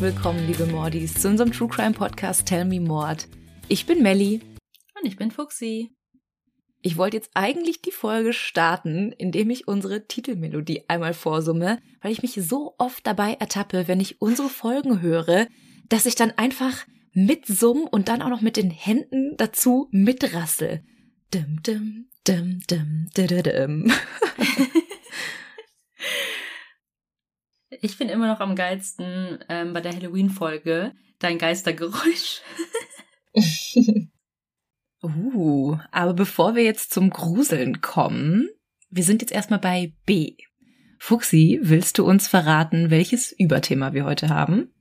Herzlich willkommen, liebe Mordis, zu unserem True Crime Podcast Tell Me Mord. Ich bin Melli. Und ich bin Fuxi. Ich wollte jetzt eigentlich die Folge starten, indem ich unsere Titelmelodie einmal vorsumme, weil ich mich so oft dabei ertappe, wenn ich unsere Folgen höre, dass ich dann einfach mitsumm und dann auch noch mit den Händen dazu mitrassel. Dim, dim, dim, dim, dim, dim. Ich finde immer noch am geilsten ähm, bei der Halloween-Folge dein Geistergeräusch. uh, aber bevor wir jetzt zum Gruseln kommen, wir sind jetzt erstmal bei B. Fuxi, willst du uns verraten, welches Überthema wir heute haben?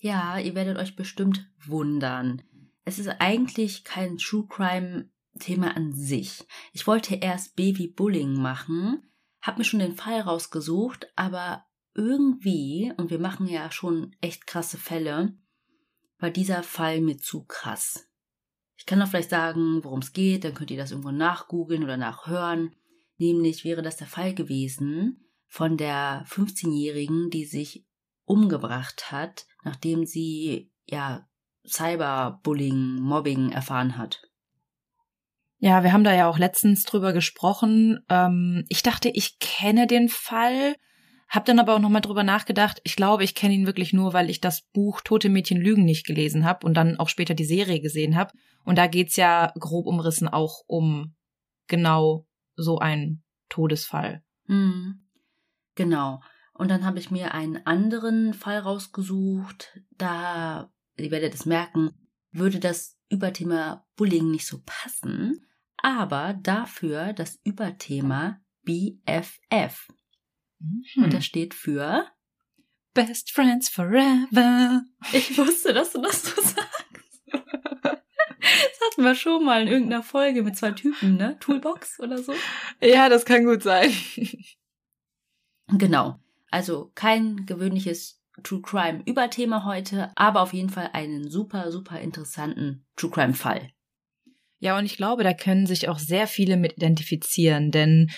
Ja, ihr werdet euch bestimmt wundern. Es ist eigentlich kein True Crime Thema an sich. Ich wollte erst Baby Bullying machen, hab mir schon den Fall rausgesucht, aber irgendwie, und wir machen ja schon echt krasse Fälle, war dieser Fall mir zu krass. Ich kann doch vielleicht sagen, worum es geht, dann könnt ihr das irgendwo nachgoogeln oder nachhören. Nämlich wäre das der Fall gewesen von der 15-Jährigen, die sich umgebracht hat, nachdem sie ja Cyberbullying, Mobbing erfahren hat. Ja, wir haben da ja auch letztens drüber gesprochen. Ähm, ich dachte, ich kenne den Fall, hab dann aber auch nochmal drüber nachgedacht. Ich glaube, ich kenne ihn wirklich nur, weil ich das Buch Tote Mädchen Lügen nicht gelesen habe und dann auch später die Serie gesehen habe. Und da geht's ja grob umrissen auch um genau so einen Todesfall. Mhm. Genau. Und dann habe ich mir einen anderen Fall rausgesucht. Da, ihr werdet es merken, würde das Überthema Bullying nicht so passen, aber dafür das Überthema BFF. Mhm. Und das steht für Best Friends Forever. Ich wusste, dass du das so sagst. Das hatten wir schon mal in irgendeiner Folge mit zwei Typen, ne? Toolbox oder so. Ja, das kann gut sein. Genau. Also kein gewöhnliches True Crime Überthema heute, aber auf jeden Fall einen super, super interessanten True Crime Fall. Ja, und ich glaube, da können sich auch sehr viele mit identifizieren, denn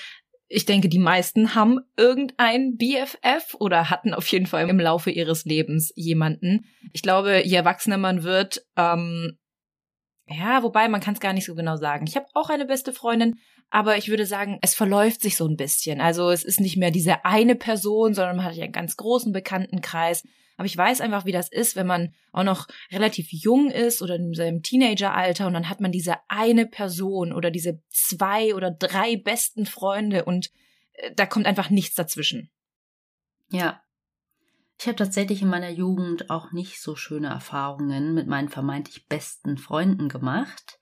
ich denke, die meisten haben irgendein BFF oder hatten auf jeden Fall im Laufe ihres Lebens jemanden. Ich glaube, je erwachsener man wird, ähm, ja, wobei man kann es gar nicht so genau sagen. Ich habe auch eine beste Freundin, aber ich würde sagen, es verläuft sich so ein bisschen. Also es ist nicht mehr diese eine Person, sondern man hat ja einen ganz großen Bekanntenkreis. Aber ich weiß einfach, wie das ist, wenn man auch noch relativ jung ist oder in seinem Teenageralter und dann hat man diese eine Person oder diese zwei oder drei besten Freunde und äh, da kommt einfach nichts dazwischen. Ja. Ich habe tatsächlich in meiner Jugend auch nicht so schöne Erfahrungen mit meinen vermeintlich besten Freunden gemacht.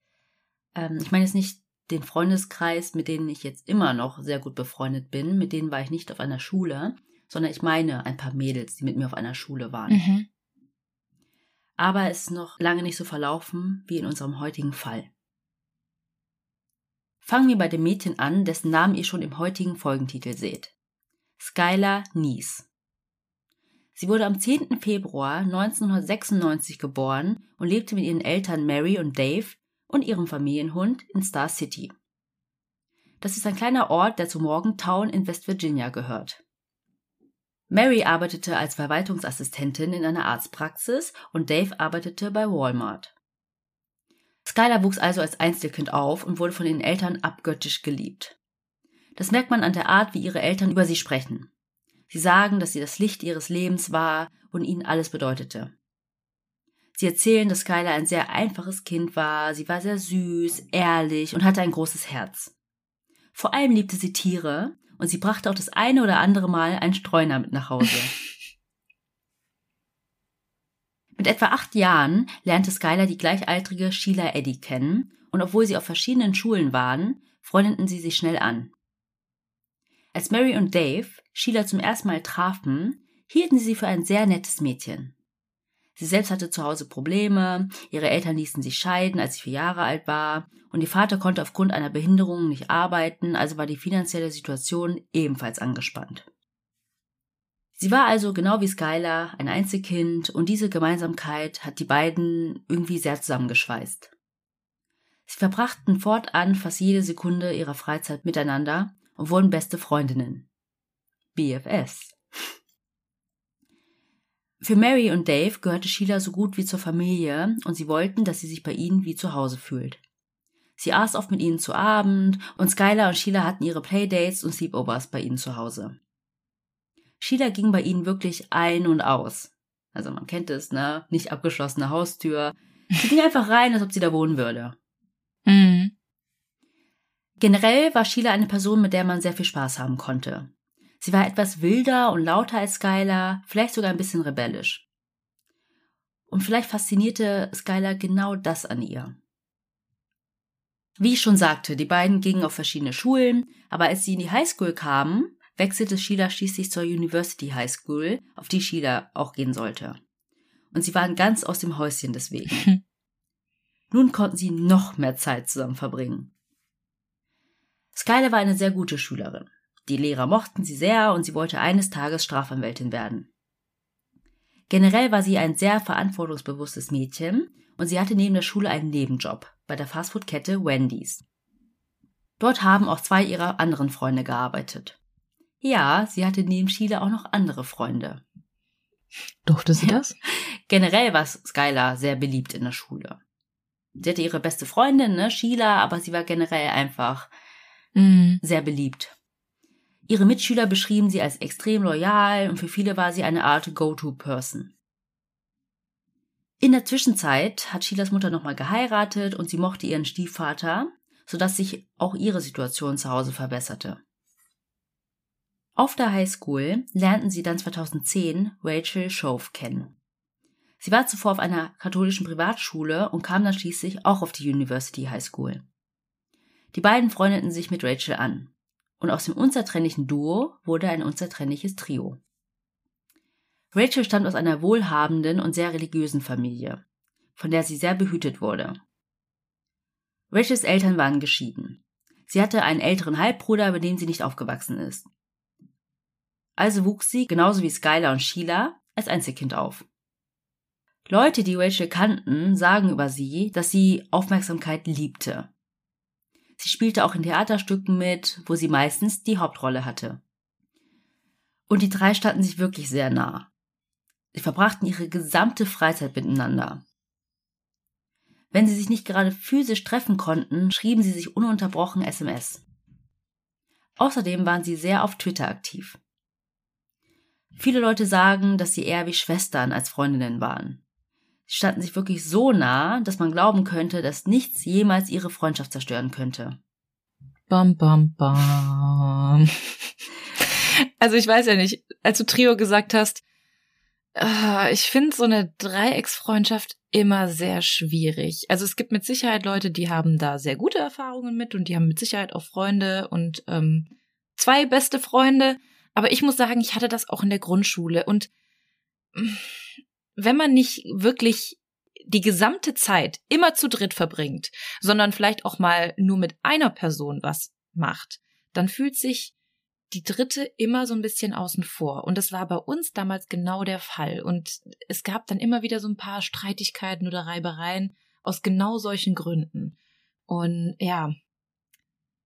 Ähm, ich meine jetzt nicht den Freundeskreis, mit denen ich jetzt immer noch sehr gut befreundet bin, mit denen war ich nicht auf einer Schule, sondern ich meine ein paar Mädels, die mit mir auf einer Schule waren. Mhm. Aber es ist noch lange nicht so verlaufen wie in unserem heutigen Fall. Fangen wir bei dem Mädchen an, dessen Namen ihr schon im heutigen Folgentitel seht. Skylar Nies. Sie wurde am 10. Februar 1996 geboren und lebte mit ihren Eltern Mary und Dave und ihrem Familienhund in Star City. Das ist ein kleiner Ort, der zu Morgantown in West Virginia gehört. Mary arbeitete als Verwaltungsassistentin in einer Arztpraxis und Dave arbeitete bei Walmart. Skylar wuchs also als Einzelkind auf und wurde von ihren Eltern abgöttisch geliebt. Das merkt man an der Art, wie ihre Eltern über sie sprechen. Sie sagen, dass sie das Licht ihres Lebens war und ihnen alles bedeutete. Sie erzählen, dass Skylar ein sehr einfaches Kind war, sie war sehr süß, ehrlich und hatte ein großes Herz. Vor allem liebte sie Tiere und sie brachte auch das eine oder andere Mal einen Streuner mit nach Hause. mit etwa acht Jahren lernte Skylar die gleichaltrige Sheila Eddy kennen und obwohl sie auf verschiedenen Schulen waren, freundeten sie sich schnell an. Als Mary und Dave Sheila zum ersten Mal trafen, hielten sie sie für ein sehr nettes Mädchen. Sie selbst hatte zu Hause Probleme, ihre Eltern ließen sich scheiden, als sie vier Jahre alt war, und ihr Vater konnte aufgrund einer Behinderung nicht arbeiten, also war die finanzielle Situation ebenfalls angespannt. Sie war also genau wie Skylar ein Einzelkind und diese Gemeinsamkeit hat die beiden irgendwie sehr zusammengeschweißt. Sie verbrachten fortan fast jede Sekunde ihrer Freizeit miteinander und wurden beste Freundinnen. BFS. Für Mary und Dave gehörte Sheila so gut wie zur Familie und sie wollten, dass sie sich bei ihnen wie zu Hause fühlt. Sie aß oft mit ihnen zu Abend und Skylar und Sheila hatten ihre Playdates und Sleepovers bei ihnen zu Hause. Sheila ging bei ihnen wirklich ein und aus. Also man kennt es, ne? Nicht abgeschlossene Haustür. Sie ging einfach rein, als ob sie da wohnen würde. Mhm. Generell war Sheila eine Person, mit der man sehr viel Spaß haben konnte. Sie war etwas wilder und lauter als Skylar, vielleicht sogar ein bisschen rebellisch. Und vielleicht faszinierte Skylar genau das an ihr. Wie ich schon sagte, die beiden gingen auf verschiedene Schulen, aber als sie in die Highschool kamen, wechselte Sheila schließlich zur University High School, auf die Sheila auch gehen sollte. Und sie waren ganz aus dem Häuschen deswegen. Nun konnten sie noch mehr Zeit zusammen verbringen. Skylar war eine sehr gute Schülerin. Die Lehrer mochten sie sehr und sie wollte eines Tages Strafanwältin werden. Generell war sie ein sehr verantwortungsbewusstes Mädchen und sie hatte neben der Schule einen Nebenjob bei der Fastfood-Kette Wendy's. Dort haben auch zwei ihrer anderen Freunde gearbeitet. Ja, sie hatte neben Sheila auch noch andere Freunde. Durfte sie das? Generell war Skylar sehr beliebt in der Schule. Sie hatte ihre beste Freundin, ne, Sheila, aber sie war generell einfach Mhm. sehr beliebt. Ihre Mitschüler beschrieben sie als extrem loyal und für viele war sie eine Art Go-To-Person. In der Zwischenzeit hat Sheilas Mutter nochmal geheiratet und sie mochte ihren Stiefvater, sodass sich auch ihre Situation zu Hause verbesserte. Auf der Highschool lernten sie dann 2010 Rachel Shove kennen. Sie war zuvor auf einer katholischen Privatschule und kam dann schließlich auch auf die University High School. Die beiden freundeten sich mit Rachel an und aus dem unzertrennlichen Duo wurde ein unzertrennliches Trio. Rachel stammt aus einer wohlhabenden und sehr religiösen Familie, von der sie sehr behütet wurde. Rachels Eltern waren geschieden. Sie hatte einen älteren Halbbruder, bei dem sie nicht aufgewachsen ist. Also wuchs sie, genauso wie Skylar und Sheila, als Einzelkind auf. Leute, die Rachel kannten, sagen über sie, dass sie Aufmerksamkeit liebte. Sie spielte auch in Theaterstücken mit, wo sie meistens die Hauptrolle hatte. Und die drei standen sich wirklich sehr nah. Sie verbrachten ihre gesamte Freizeit miteinander. Wenn sie sich nicht gerade physisch treffen konnten, schrieben sie sich ununterbrochen SMS. Außerdem waren sie sehr auf Twitter aktiv. Viele Leute sagen, dass sie eher wie Schwestern als Freundinnen waren. Sie standen sich wirklich so nah, dass man glauben könnte, dass nichts jemals ihre Freundschaft zerstören könnte. Bam, bam, bam. Also ich weiß ja nicht, als du Trio gesagt hast, äh, ich finde so eine Dreiecksfreundschaft immer sehr schwierig. Also es gibt mit Sicherheit Leute, die haben da sehr gute Erfahrungen mit und die haben mit Sicherheit auch Freunde und ähm, zwei beste Freunde. Aber ich muss sagen, ich hatte das auch in der Grundschule und mm, wenn man nicht wirklich die gesamte Zeit immer zu dritt verbringt, sondern vielleicht auch mal nur mit einer Person was macht, dann fühlt sich die dritte immer so ein bisschen außen vor. Und das war bei uns damals genau der Fall. Und es gab dann immer wieder so ein paar Streitigkeiten oder Reibereien aus genau solchen Gründen. Und ja,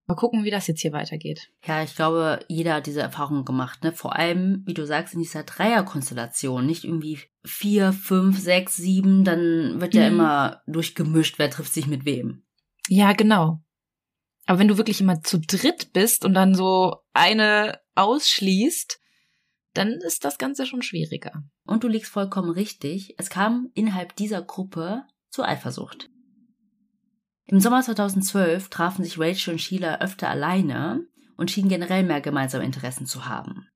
mal gucken, wie das jetzt hier weitergeht. Ja, ich glaube, jeder hat diese Erfahrung gemacht, ne? Vor allem, wie du sagst, in dieser Dreierkonstellation, nicht irgendwie vier, fünf, sechs, sieben, dann wird ja Mhm. immer durchgemischt, wer trifft sich mit wem. Ja, genau. Aber wenn du wirklich immer zu dritt bist und dann so eine ausschließt, dann ist das Ganze schon schwieriger. Und du liegst vollkommen richtig, es kam innerhalb dieser Gruppe zu Eifersucht. Im Sommer 2012 trafen sich Rachel und Sheila öfter alleine und schienen generell mehr gemeinsame Interessen zu haben.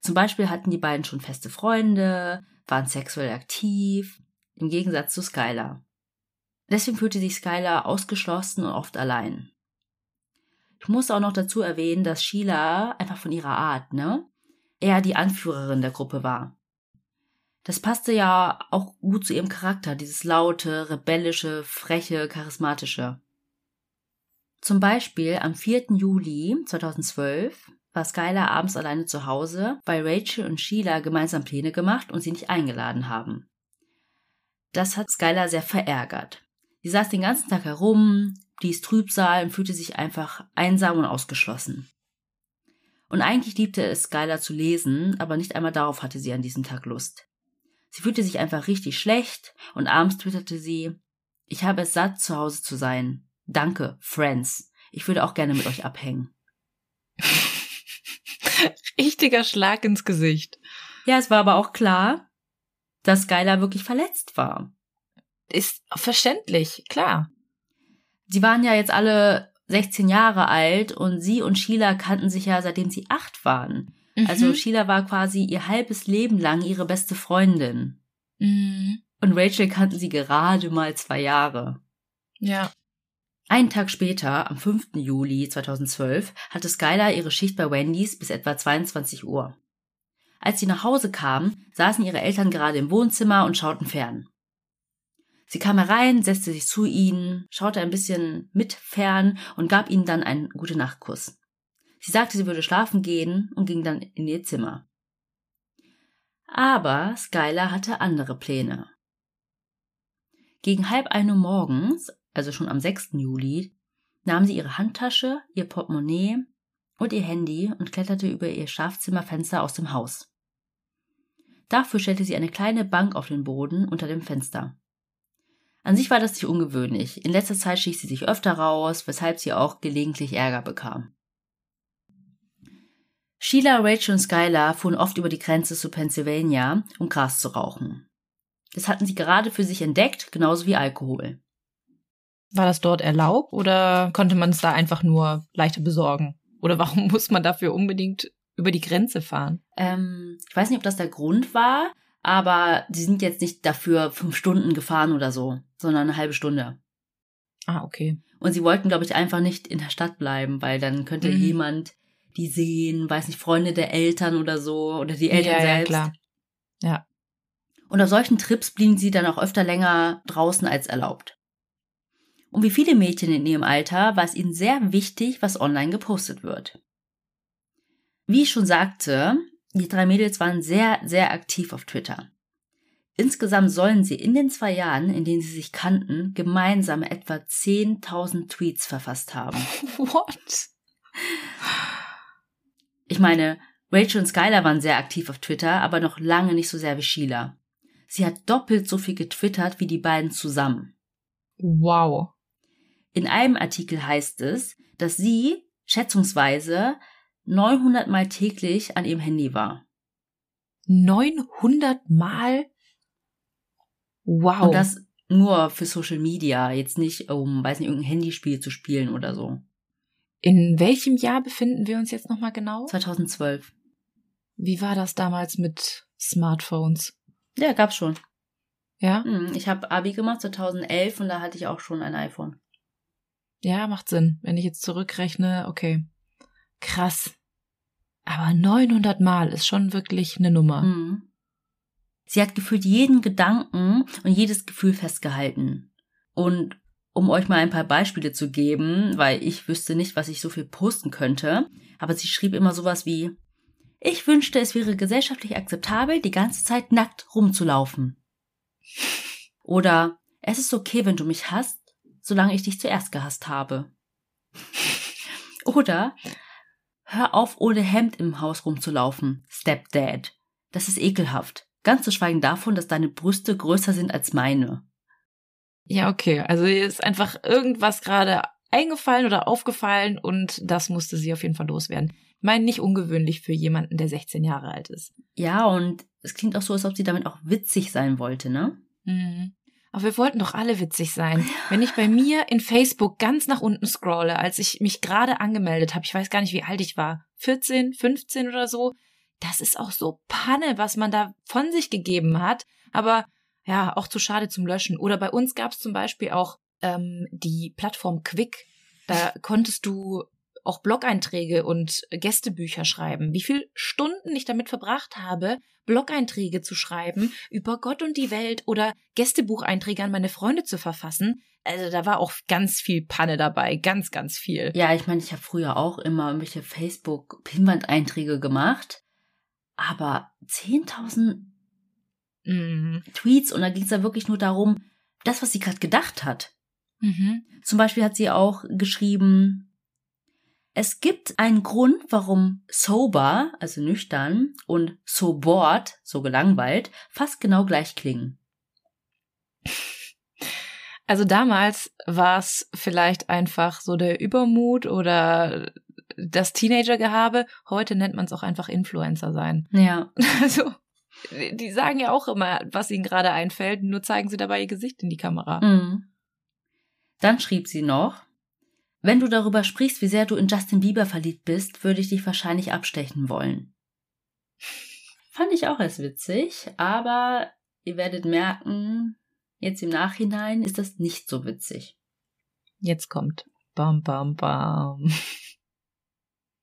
Zum Beispiel hatten die beiden schon feste Freunde, waren sexuell aktiv, im Gegensatz zu Skylar. Deswegen fühlte sich Skylar ausgeschlossen und oft allein. Ich muss auch noch dazu erwähnen, dass Sheila einfach von ihrer Art, ne, eher die Anführerin der Gruppe war. Das passte ja auch gut zu ihrem Charakter, dieses laute, rebellische, freche, charismatische. Zum Beispiel am 4. Juli 2012 war Skylar abends alleine zu Hause, weil Rachel und Sheila gemeinsam Pläne gemacht und sie nicht eingeladen haben. Das hat Skylar sehr verärgert. Sie saß den ganzen Tag herum, blies Trübsal und fühlte sich einfach einsam und ausgeschlossen. Und eigentlich liebte es Skylar zu lesen, aber nicht einmal darauf hatte sie an diesem Tag Lust. Sie fühlte sich einfach richtig schlecht und abends twitterte sie, ich habe es satt, zu Hause zu sein. Danke, Friends. Ich würde auch gerne mit euch abhängen. Richtiger Schlag ins Gesicht. Ja, es war aber auch klar, dass Skylar wirklich verletzt war. Ist verständlich, klar. Sie waren ja jetzt alle 16 Jahre alt und sie und Sheila kannten sich ja seitdem sie acht waren. Mhm. Also Sheila war quasi ihr halbes Leben lang ihre beste Freundin. Mhm. Und Rachel kannten sie gerade mal zwei Jahre. Ja. Einen Tag später, am 5. Juli 2012, hatte Skylar ihre Schicht bei Wendy's bis etwa 22 Uhr. Als sie nach Hause kam, saßen ihre Eltern gerade im Wohnzimmer und schauten fern. Sie kam herein, setzte sich zu ihnen, schaute ein bisschen mit fern und gab ihnen dann einen gute Nachtkuss. Sie sagte, sie würde schlafen gehen und ging dann in ihr Zimmer. Aber Skylar hatte andere Pläne. Gegen halb ein Uhr morgens, also schon am 6. Juli, nahm sie ihre Handtasche, ihr Portemonnaie und ihr Handy und kletterte über ihr Schlafzimmerfenster aus dem Haus. Dafür stellte sie eine kleine Bank auf den Boden unter dem Fenster. An sich war das nicht ungewöhnlich. In letzter Zeit schlich sie sich öfter raus, weshalb sie auch gelegentlich Ärger bekam. Sheila, Rachel und Skylar fuhren oft über die Grenze zu Pennsylvania, um Gras zu rauchen. Das hatten sie gerade für sich entdeckt, genauso wie Alkohol. War das dort erlaubt oder konnte man es da einfach nur leichter besorgen? Oder warum muss man dafür unbedingt über die Grenze fahren? Ähm, ich weiß nicht, ob das der Grund war, aber sie sind jetzt nicht dafür fünf Stunden gefahren oder so, sondern eine halbe Stunde. Ah, okay. Und sie wollten, glaube ich, einfach nicht in der Stadt bleiben, weil dann könnte mhm. jemand die sehen, weiß nicht, Freunde der Eltern oder so, oder die Eltern ja, selbst. Ja, klar. Ja. Und auf solchen Trips blieben sie dann auch öfter länger draußen als erlaubt. Und wie viele Mädchen in ihrem Alter war es ihnen sehr wichtig, was online gepostet wird. Wie ich schon sagte, die drei Mädels waren sehr, sehr aktiv auf Twitter. Insgesamt sollen sie in den zwei Jahren, in denen sie sich kannten, gemeinsam etwa 10.000 Tweets verfasst haben. What? Ich meine, Rachel und Skylar waren sehr aktiv auf Twitter, aber noch lange nicht so sehr wie Sheila. Sie hat doppelt so viel getwittert wie die beiden zusammen. Wow. In einem Artikel heißt es, dass sie schätzungsweise 900 Mal täglich an ihrem Handy war. 900 Mal? Wow. Und das nur für Social Media, jetzt nicht, um, weiß nicht, irgendein Handyspiel zu spielen oder so. In welchem Jahr befinden wir uns jetzt nochmal genau? 2012. Wie war das damals mit Smartphones? Ja, gab's schon. Ja? Hm, ich habe Abi gemacht 2011 und da hatte ich auch schon ein iPhone. Ja, macht Sinn. Wenn ich jetzt zurückrechne, okay. Krass. Aber 900 Mal ist schon wirklich eine Nummer. Mhm. Sie hat gefühlt jeden Gedanken und jedes Gefühl festgehalten. Und um euch mal ein paar Beispiele zu geben, weil ich wüsste nicht, was ich so viel posten könnte, aber sie schrieb immer sowas wie, ich wünschte, es wäre gesellschaftlich akzeptabel, die ganze Zeit nackt rumzulaufen. Oder es ist okay, wenn du mich hasst, solange ich dich zuerst gehasst habe. Oder Hör auf, ohne Hemd im Haus rumzulaufen, Stepdad. Das ist ekelhaft. Ganz zu schweigen davon, dass deine Brüste größer sind als meine. Ja, okay. Also ihr ist einfach irgendwas gerade eingefallen oder aufgefallen und das musste sie auf jeden Fall loswerden. Ich meine, nicht ungewöhnlich für jemanden, der 16 Jahre alt ist. Ja, und es klingt auch so, als ob sie damit auch witzig sein wollte, ne? Mhm. Aber wir wollten doch alle witzig sein. Wenn ich bei mir in Facebook ganz nach unten scrolle, als ich mich gerade angemeldet habe, ich weiß gar nicht, wie alt ich war, 14, 15 oder so, das ist auch so Panne, was man da von sich gegeben hat. Aber ja, auch zu schade zum Löschen. Oder bei uns gab es zum Beispiel auch ähm, die Plattform Quick. Da konntest du auch Blog-Einträge und Gästebücher schreiben. Wie viele Stunden ich damit verbracht habe, Blog-Einträge zu schreiben über Gott und die Welt oder Gästebucheinträge an meine Freunde zu verfassen. Also da war auch ganz viel Panne dabei, ganz, ganz viel. Ja, ich meine, ich habe früher auch immer irgendwelche Facebook-Pinwand-Einträge gemacht, aber 10.000 mm. Tweets und da ging es da wirklich nur darum, das, was sie gerade gedacht hat. Mhm. Zum Beispiel hat sie auch geschrieben, Es gibt einen Grund, warum sober, also nüchtern, und so bored, so gelangweilt, fast genau gleich klingen. Also damals war es vielleicht einfach so der Übermut oder das Teenagergehabe. Heute nennt man es auch einfach Influencer sein. Ja. Also die sagen ja auch immer, was ihnen gerade einfällt, nur zeigen sie dabei ihr Gesicht in die Kamera. Mhm. Dann schrieb sie noch, wenn du darüber sprichst, wie sehr du in Justin Bieber verliebt bist, würde ich dich wahrscheinlich abstechen wollen. Fand ich auch erst witzig, aber ihr werdet merken, jetzt im Nachhinein ist das nicht so witzig. Jetzt kommt. Bam, bam, bam.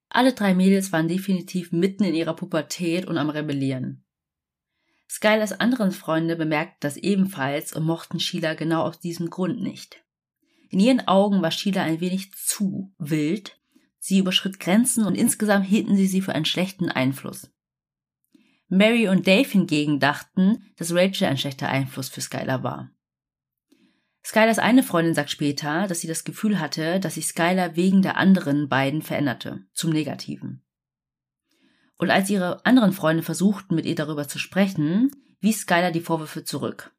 Alle drei Mädels waren definitiv mitten in ihrer Pubertät und am Rebellieren. Skylers anderen Freunde bemerkten das ebenfalls und mochten Sheila genau aus diesem Grund nicht. In ihren Augen war Sheila ein wenig zu wild, sie überschritt Grenzen und insgesamt hielten sie sie für einen schlechten Einfluss. Mary und Dave hingegen dachten, dass Rachel ein schlechter Einfluss für Skylar war. Skylars eine Freundin sagt später, dass sie das Gefühl hatte, dass sich Skylar wegen der anderen beiden veränderte, zum Negativen. Und als ihre anderen Freunde versuchten, mit ihr darüber zu sprechen, wies Skylar die Vorwürfe zurück.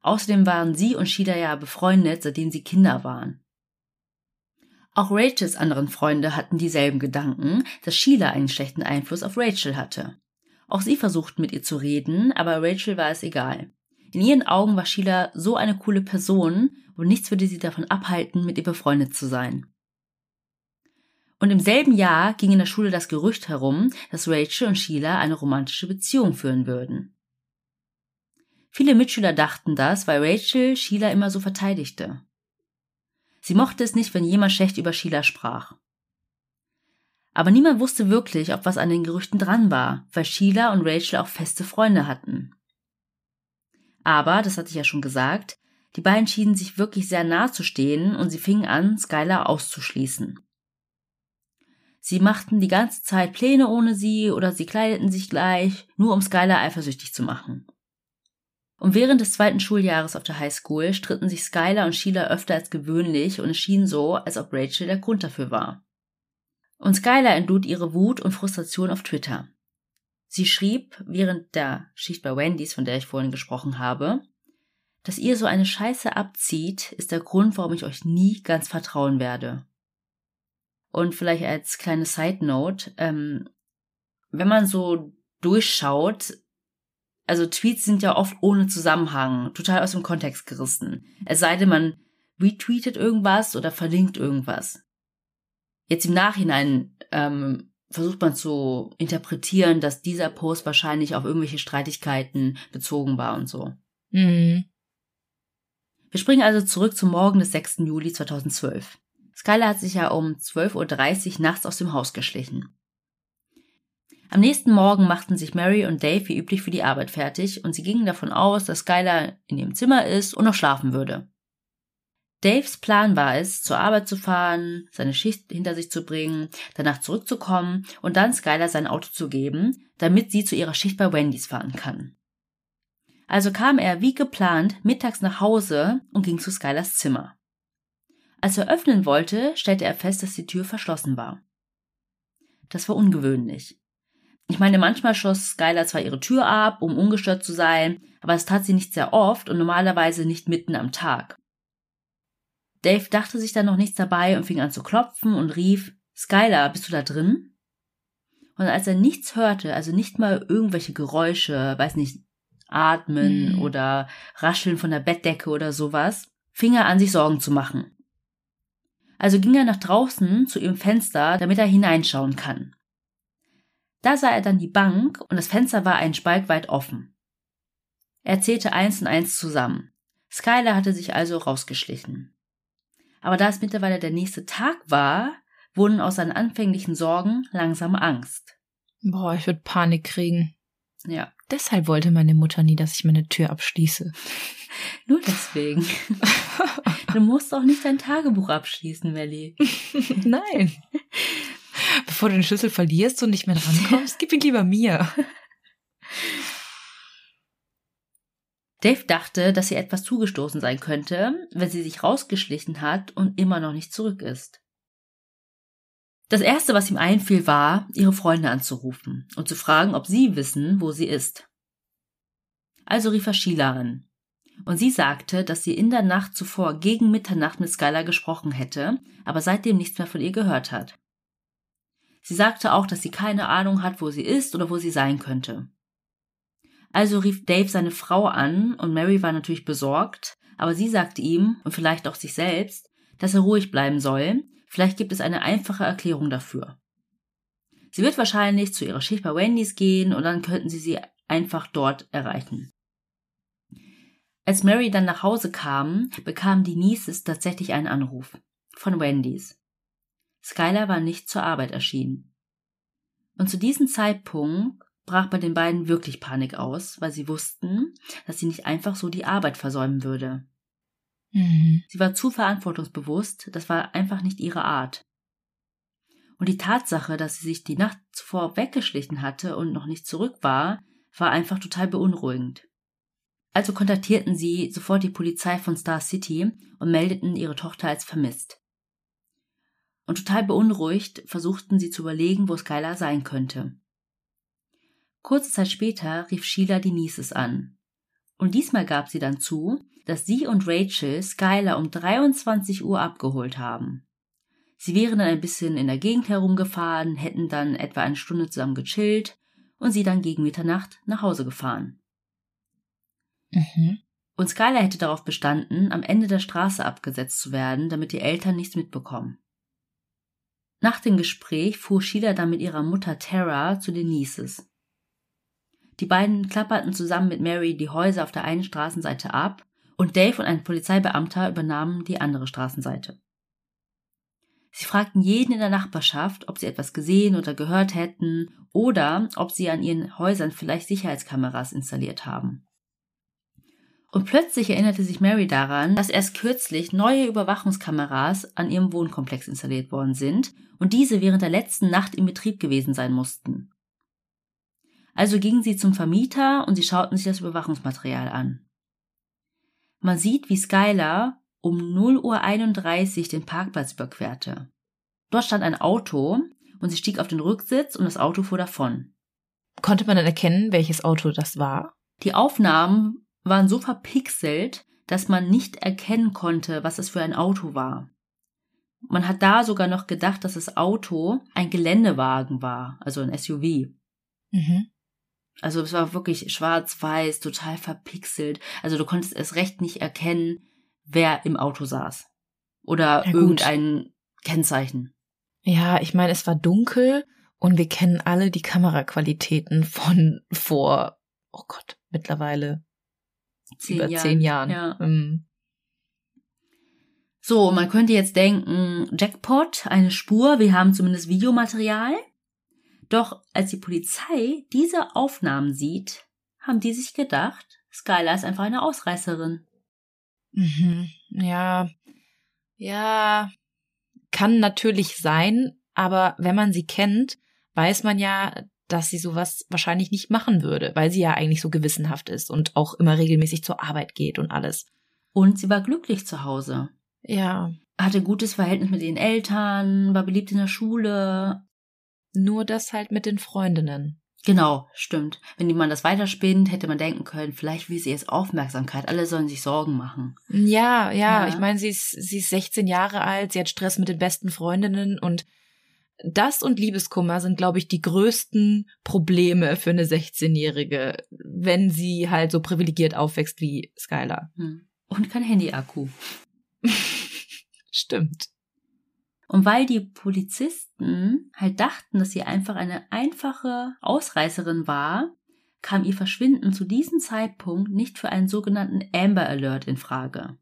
Außerdem waren sie und Sheila ja befreundet, seitdem sie Kinder waren. Auch Rachels anderen Freunde hatten dieselben Gedanken, dass Sheila einen schlechten Einfluss auf Rachel hatte. Auch sie versuchten mit ihr zu reden, aber Rachel war es egal. In ihren Augen war Sheila so eine coole Person und nichts würde sie davon abhalten, mit ihr befreundet zu sein. Und im selben Jahr ging in der Schule das Gerücht herum, dass Rachel und Sheila eine romantische Beziehung führen würden. Viele Mitschüler dachten das, weil Rachel Sheila immer so verteidigte. Sie mochte es nicht, wenn jemand schlecht über Sheila sprach. Aber niemand wusste wirklich, ob was an den Gerüchten dran war, weil Sheila und Rachel auch feste Freunde hatten. Aber, das hatte ich ja schon gesagt, die beiden schienen sich wirklich sehr nahe zu stehen und sie fingen an, Skylar auszuschließen. Sie machten die ganze Zeit Pläne ohne sie oder sie kleideten sich gleich, nur um Skylar eifersüchtig zu machen. Und während des zweiten Schuljahres auf der Highschool stritten sich Skylar und Sheila öfter als gewöhnlich und es schien so, als ob Rachel der Grund dafür war. Und Skylar entlud ihre Wut und Frustration auf Twitter. Sie schrieb während der Schicht bei Wendy's, von der ich vorhin gesprochen habe, dass ihr so eine Scheiße abzieht, ist der Grund, warum ich euch nie ganz vertrauen werde. Und vielleicht als kleine Side Note, ähm, wenn man so durchschaut, also Tweets sind ja oft ohne Zusammenhang, total aus dem Kontext gerissen. Es sei denn, man retweetet irgendwas oder verlinkt irgendwas. Jetzt im Nachhinein ähm, versucht man zu interpretieren, dass dieser Post wahrscheinlich auf irgendwelche Streitigkeiten bezogen war und so. Mhm. Wir springen also zurück zum Morgen des 6. Juli 2012. Skylar hat sich ja um 12.30 Uhr nachts aus dem Haus geschlichen. Am nächsten Morgen machten sich Mary und Dave wie üblich für die Arbeit fertig und sie gingen davon aus, dass Skylar in ihrem Zimmer ist und noch schlafen würde. Daves Plan war es, zur Arbeit zu fahren, seine Schicht hinter sich zu bringen, danach zurückzukommen und dann Skylar sein Auto zu geben, damit sie zu ihrer Schicht bei Wendy's fahren kann. Also kam er wie geplant mittags nach Hause und ging zu Skylars Zimmer. Als er öffnen wollte, stellte er fest, dass die Tür verschlossen war. Das war ungewöhnlich. Ich meine, manchmal schoss Skylar zwar ihre Tür ab, um ungestört zu sein, aber es tat sie nicht sehr oft und normalerweise nicht mitten am Tag. Dave dachte sich dann noch nichts dabei und fing an zu klopfen und rief, Skylar, bist du da drin? Und als er nichts hörte, also nicht mal irgendwelche Geräusche, weiß nicht, atmen mhm. oder rascheln von der Bettdecke oder sowas, fing er an, sich Sorgen zu machen. Also ging er nach draußen zu ihrem Fenster, damit er hineinschauen kann. Da sah er dann die Bank und das Fenster war einen Spalt weit offen. Er zählte eins und eins zusammen. Skylar hatte sich also rausgeschlichen. Aber da es mittlerweile der nächste Tag war, wurden aus seinen anfänglichen Sorgen langsam Angst. Boah, ich würde Panik kriegen. Ja. Deshalb wollte meine Mutter nie, dass ich meine Tür abschließe. Nur deswegen. du musst auch nicht dein Tagebuch abschließen, Melly. Nein. Bevor du den Schlüssel verlierst und nicht mehr drankommst, gib ihn lieber mir. Dave dachte, dass ihr etwas zugestoßen sein könnte, wenn sie sich rausgeschlichen hat und immer noch nicht zurück ist. Das erste, was ihm einfiel, war, ihre Freunde anzurufen und zu fragen, ob sie wissen, wo sie ist. Also rief er Sheila an. Und sie sagte, dass sie in der Nacht zuvor gegen Mitternacht mit Skylar gesprochen hätte, aber seitdem nichts mehr von ihr gehört hat. Sie sagte auch, dass sie keine Ahnung hat, wo sie ist oder wo sie sein könnte. Also rief Dave seine Frau an und Mary war natürlich besorgt, aber sie sagte ihm und vielleicht auch sich selbst, dass er ruhig bleiben soll. Vielleicht gibt es eine einfache Erklärung dafür. Sie wird wahrscheinlich zu ihrer Schicht bei Wendy's gehen und dann könnten sie sie einfach dort erreichen. Als Mary dann nach Hause kam, bekamen die Nieces tatsächlich einen Anruf von Wendy's. Skylar war nicht zur Arbeit erschienen. Und zu diesem Zeitpunkt brach bei den beiden wirklich Panik aus, weil sie wussten, dass sie nicht einfach so die Arbeit versäumen würde. Mhm. Sie war zu verantwortungsbewusst, das war einfach nicht ihre Art. Und die Tatsache, dass sie sich die Nacht zuvor weggeschlichen hatte und noch nicht zurück war, war einfach total beunruhigend. Also kontaktierten sie sofort die Polizei von Star City und meldeten ihre Tochter als vermisst. Und total beunruhigt versuchten sie zu überlegen, wo Skylar sein könnte. Kurze Zeit später rief Sheila die Nieces an. Und diesmal gab sie dann zu, dass sie und Rachel Skylar um 23 Uhr abgeholt haben. Sie wären dann ein bisschen in der Gegend herumgefahren, hätten dann etwa eine Stunde zusammen gechillt und sie dann gegen Mitternacht nach Hause gefahren. Mhm. Und Skylar hätte darauf bestanden, am Ende der Straße abgesetzt zu werden, damit die Eltern nichts mitbekommen. Nach dem Gespräch fuhr Sheila dann mit ihrer Mutter Tara zu den Nieces. Die beiden klapperten zusammen mit Mary die Häuser auf der einen Straßenseite ab und Dave und ein Polizeibeamter übernahmen die andere Straßenseite. Sie fragten jeden in der Nachbarschaft, ob sie etwas gesehen oder gehört hätten oder ob sie an ihren Häusern vielleicht Sicherheitskameras installiert haben. Und plötzlich erinnerte sich Mary daran, dass erst kürzlich neue Überwachungskameras an ihrem Wohnkomplex installiert worden sind und diese während der letzten Nacht in Betrieb gewesen sein mussten. Also gingen sie zum Vermieter und sie schauten sich das Überwachungsmaterial an. Man sieht, wie Skylar um 0.31 Uhr den Parkplatz überquerte. Dort stand ein Auto und sie stieg auf den Rücksitz und das Auto fuhr davon. Konnte man dann erkennen, welches Auto das war? Die Aufnahmen waren so verpixelt, dass man nicht erkennen konnte, was es für ein Auto war. Man hat da sogar noch gedacht, dass das Auto ein Geländewagen war, also ein SUV. Mhm. Also es war wirklich schwarz-weiß, total verpixelt. Also du konntest es recht nicht erkennen, wer im Auto saß. Oder ja, irgendein Kennzeichen. Ja, ich meine, es war dunkel und wir kennen alle die Kameraqualitäten von vor, oh Gott, mittlerweile zehn über Jahren. zehn Jahren. Ja. Mhm. So, man könnte jetzt denken, Jackpot, eine Spur, wir haben zumindest Videomaterial. Doch als die Polizei diese Aufnahmen sieht, haben die sich gedacht, Skylar ist einfach eine Ausreißerin. Mhm. Ja, ja, kann natürlich sein, aber wenn man sie kennt, weiß man ja, dass sie sowas wahrscheinlich nicht machen würde, weil sie ja eigentlich so gewissenhaft ist und auch immer regelmäßig zur Arbeit geht und alles. Und sie war glücklich zu Hause. Ja. Hatte gutes Verhältnis mit den Eltern, war beliebt in der Schule, nur das halt mit den Freundinnen. Genau, stimmt. Wenn jemand das weiterspinnt, hätte man denken können, vielleicht will sie jetzt Aufmerksamkeit. Alle sollen sich Sorgen machen. Ja, ja, ja. ich meine, sie ist, sie ist 16 Jahre alt, sie hat Stress mit den besten Freundinnen und das und Liebeskummer sind, glaube ich, die größten Probleme für eine 16-Jährige, wenn sie halt so privilegiert aufwächst wie Skylar. Hm. Und kein Handy-Akku. Stimmt. Und weil die Polizisten halt dachten, dass sie einfach eine einfache Ausreißerin war, kam ihr Verschwinden zu diesem Zeitpunkt nicht für einen sogenannten Amber Alert in Frage.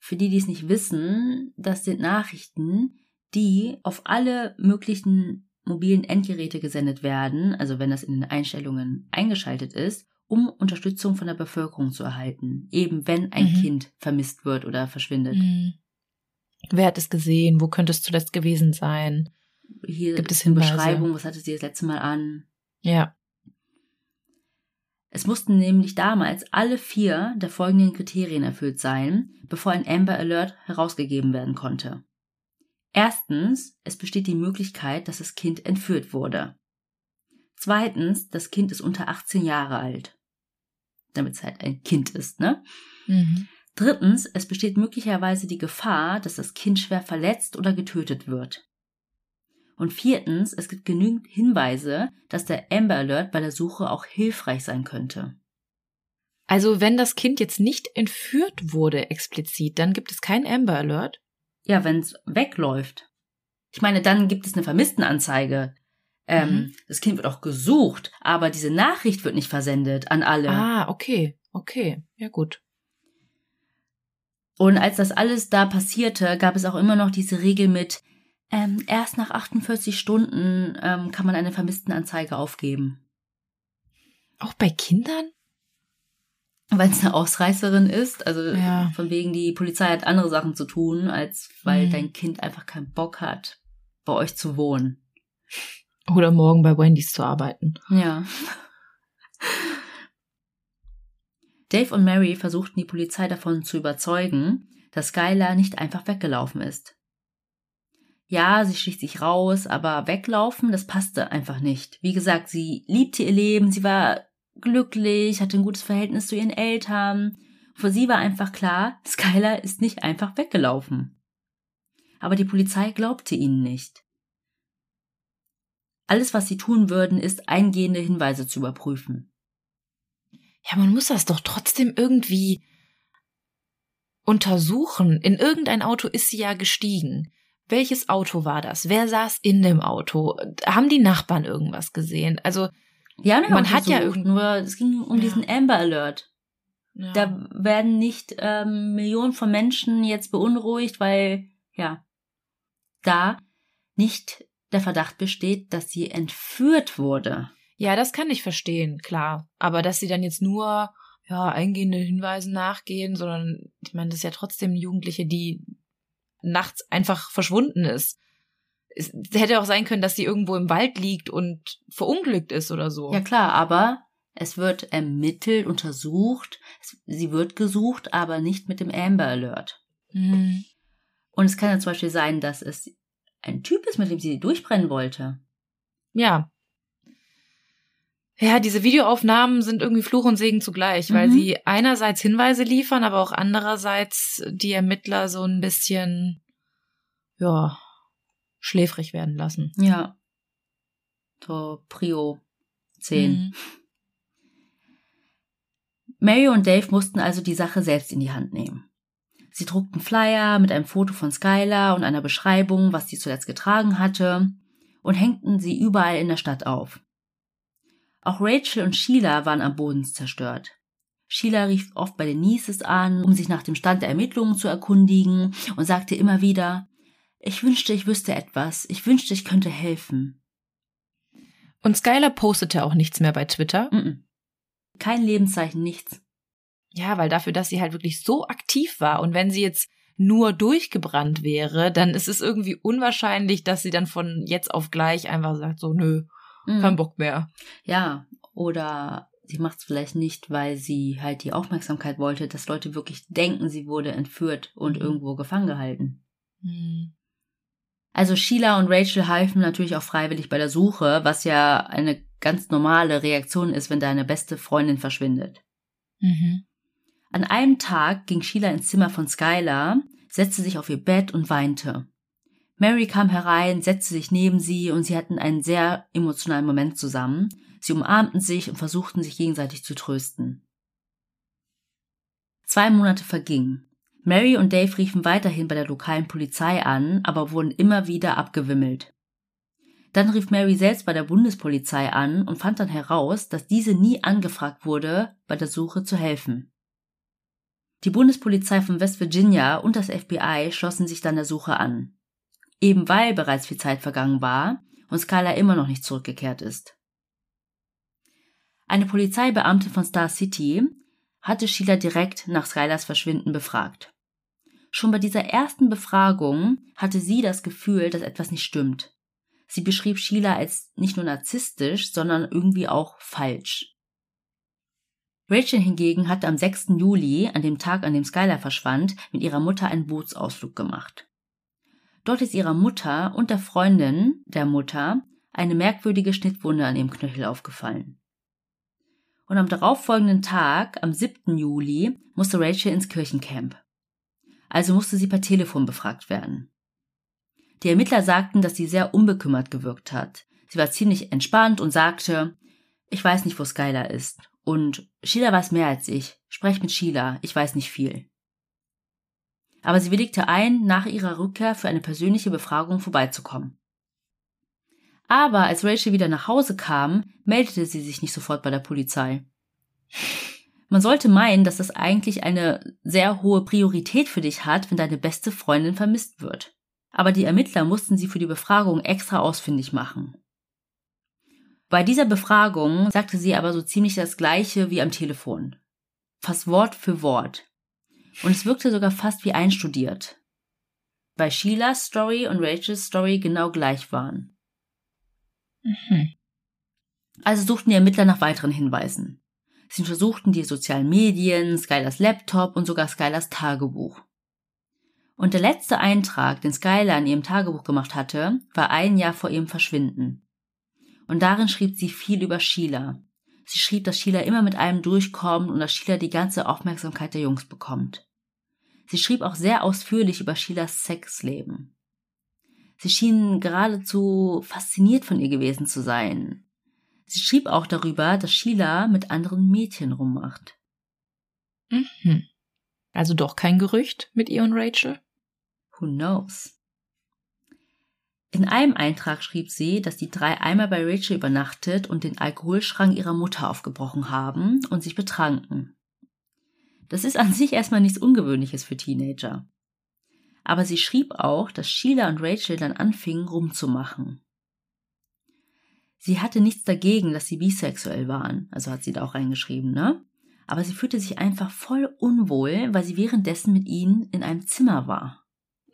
Für die, die es nicht wissen, das sind Nachrichten, die auf alle möglichen mobilen Endgeräte gesendet werden, also wenn das in den Einstellungen eingeschaltet ist, um Unterstützung von der Bevölkerung zu erhalten, eben wenn ein mhm. Kind vermisst wird oder verschwindet. Mhm. Wer hat es gesehen? Wo könnte es zuletzt gewesen sein? Hier gibt es Hinweise. Beschreibung, was hatte sie das letzte Mal an? Ja. Es mussten nämlich damals alle vier der folgenden Kriterien erfüllt sein, bevor ein Amber Alert herausgegeben werden konnte. Erstens, es besteht die Möglichkeit, dass das Kind entführt wurde. Zweitens, das Kind ist unter 18 Jahre alt. Damit es halt ein Kind ist, ne? Mhm. Drittens, es besteht möglicherweise die Gefahr, dass das Kind schwer verletzt oder getötet wird. Und viertens, es gibt genügend Hinweise, dass der Amber Alert bei der Suche auch hilfreich sein könnte. Also wenn das Kind jetzt nicht entführt wurde explizit, dann gibt es kein Amber Alert? Ja, wenn es wegläuft. Ich meine, dann gibt es eine Vermisstenanzeige. Ähm, Mhm. Das Kind wird auch gesucht, aber diese Nachricht wird nicht versendet an alle. Ah, okay, okay, ja gut. Und als das alles da passierte, gab es auch immer noch diese Regel mit, ähm, erst nach 48 Stunden ähm, kann man eine Vermisstenanzeige aufgeben. Auch bei Kindern? Weil es eine Ausreißerin ist, also Ja. von wegen die Polizei hat andere Sachen zu tun, als weil Mhm. dein Kind einfach keinen Bock hat, bei euch zu wohnen. Oder morgen bei Wendy's zu arbeiten. Ja. Dave und Mary versuchten die Polizei davon zu überzeugen, dass Skylar nicht einfach weggelaufen ist. Ja, sie schlich sich raus, aber weglaufen, das passte einfach nicht. Wie gesagt, sie liebte ihr Leben, sie war glücklich, hatte ein gutes Verhältnis zu ihren Eltern. Für sie war einfach klar, Skylar ist nicht einfach weggelaufen. Aber die Polizei glaubte ihnen nicht. Alles, was sie tun würden, ist eingehende Hinweise zu überprüfen. Ja, man muss das doch trotzdem irgendwie untersuchen. In irgendein Auto ist sie ja gestiegen. Welches Auto war das? Wer saß in dem Auto? Haben die Nachbarn irgendwas gesehen? Also, Ja, Man hat ja untersucht, irgend- nur es ging um Ja. diesen Amber Alert. ja. Da werden nicht ähm, Millionen von Menschen jetzt beunruhigt, weil ja da nicht der Verdacht besteht, dass sie entführt wurde. Ja, das kann ich verstehen, klar. Aber dass sie dann jetzt nur, ja, eingehende Hinweisen nachgehen, sondern, ich meine, das ist ja trotzdem eine Jugendliche, die nachts einfach verschwunden ist. Es hätte auch sein können, dass sie irgendwo im Wald liegt und verunglückt ist oder so. Ja klar, aber es wird ermittelt, untersucht, sie wird gesucht, aber nicht mit dem Amber Alert. Hm. Und es kann ja zum Beispiel sein, dass es ein Typ ist, mit dem sie durchbrennen wollte. Ja. Ja, diese Videoaufnahmen sind irgendwie Fluch und Segen zugleich, weil Mhm. sie einerseits Hinweise liefern, aber auch andererseits die Ermittler so ein bisschen, ja, schläfrig werden lassen. Ja. So Prio 10. Mhm. Mary und Dave mussten also die Sache selbst in die Hand nehmen. Sie druckten Flyer mit einem Foto von Skylar und einer Beschreibung, was sie zuletzt getragen hatte, und hängten sie überall in der Stadt auf. Auch Rachel und Sheila waren am Boden zerstört. Sheila rief oft bei den Nieces an, um sich nach dem Stand der Ermittlungen zu erkundigen und sagte immer wieder, ich wünschte, ich wüsste etwas, ich wünschte, ich könnte helfen. Und Skylar postete auch nichts mehr bei Twitter. Mm-mm. Kein Lebenszeichen, nichts. Ja, weil dafür, dass sie halt wirklich so aktiv war und wenn sie jetzt nur durchgebrannt wäre, dann ist es irgendwie unwahrscheinlich, dass sie dann von jetzt auf gleich einfach sagt, so, nö, Mm. kein Bock mehr. Ja, oder sie macht es vielleicht nicht, weil sie halt die Aufmerksamkeit wollte, dass Leute wirklich denken, sie wurde entführt und Mhm. irgendwo gefangen gehalten. Hm. Also Sheila und Rachel halfen natürlich auch freiwillig bei der Suche, was ja eine ganz normale Reaktion ist, wenn deine beste Freundin verschwindet. Mhm. An einem Tag ging Sheila ins Zimmer von Skylar, setzte sich auf ihr Bett und weinte. Mary kam herein, setzte sich neben sie und sie hatten einen sehr emotionalen Moment zusammen. Sie umarmten sich und versuchten sich gegenseitig zu trösten. Zwei Monate vergingen. Mary und Dave riefen weiterhin bei der lokalen Polizei an, aber wurden immer wieder abgewimmelt. Dann rief Mary selbst bei der Bundespolizei an und fand dann heraus, dass diese nie angefragt wurde, bei der Suche zu helfen. Die Bundespolizei von West Virginia und das FBI schlossen sich dann der Suche an. Eben weil bereits viel Zeit vergangen war und Skylar immer noch nicht zurückgekehrt ist. Eine Polizeibeamte von Star City hatte Sheila direkt nach Skylars Verschwinden befragt. Schon bei dieser ersten Befragung hatte sie das Gefühl, dass etwas nicht stimmt. Sie beschrieb Sheila als nicht nur narzisstisch, sondern irgendwie auch falsch. Rachel hingegen hatte am 6. Juli, an dem Tag, an dem Skylar verschwand, mit ihrer Mutter einen Bootsausflug gemacht. Dort ist ihrer Mutter und der Freundin der Mutter eine merkwürdige Schnittwunde an ihrem Knöchel aufgefallen. Und am darauffolgenden Tag, am 7. Juli, musste Rachel ins Kirchencamp. Also musste sie per Telefon befragt werden. Die Ermittler sagten, dass sie sehr unbekümmert gewirkt hat. Sie war ziemlich entspannt und sagte, ich weiß nicht, wo Skylar ist. Und Sheila weiß mehr als ich. Sprech mit Sheila, ich weiß nicht viel. Aber sie willigte ein, nach ihrer Rückkehr für eine persönliche Befragung vorbeizukommen. Aber als Rachel wieder nach Hause kam, meldete sie sich nicht sofort bei der Polizei. Man sollte meinen, dass das eigentlich eine sehr hohe Priorität für dich hat, wenn deine beste Freundin vermisst wird. Aber die Ermittler mussten sie für die Befragung extra ausfindig machen. Bei dieser Befragung sagte sie aber so ziemlich das gleiche wie am Telefon. Fast Wort für Wort. Und es wirkte sogar fast wie einstudiert. Bei Sheilas Story und Rachels Story genau gleich waren. Mhm. Also suchten die Ermittler nach weiteren Hinweisen. Sie untersuchten die sozialen Medien, Skylers Laptop und sogar Skylers Tagebuch. Und der letzte Eintrag, den Skylar in ihrem Tagebuch gemacht hatte, war ein Jahr vor ihrem Verschwinden. Und darin schrieb sie viel über Sheila. Sie schrieb, dass Sheila immer mit einem durchkommt und dass Sheila die ganze Aufmerksamkeit der Jungs bekommt. Sie schrieb auch sehr ausführlich über Sheilas Sexleben. Sie schien geradezu fasziniert von ihr gewesen zu sein. Sie schrieb auch darüber, dass Sheila mit anderen Mädchen rummacht. Mhm. Also doch kein Gerücht mit ihr und Rachel? Who knows? In einem Eintrag schrieb sie, dass die drei einmal bei Rachel übernachtet und den Alkoholschrank ihrer Mutter aufgebrochen haben und sich betranken. Das ist an sich erstmal nichts Ungewöhnliches für Teenager. Aber sie schrieb auch, dass Sheila und Rachel dann anfingen rumzumachen. Sie hatte nichts dagegen, dass sie bisexuell waren, also hat sie da auch reingeschrieben, ne? Aber sie fühlte sich einfach voll unwohl, weil sie währenddessen mit ihnen in einem Zimmer war.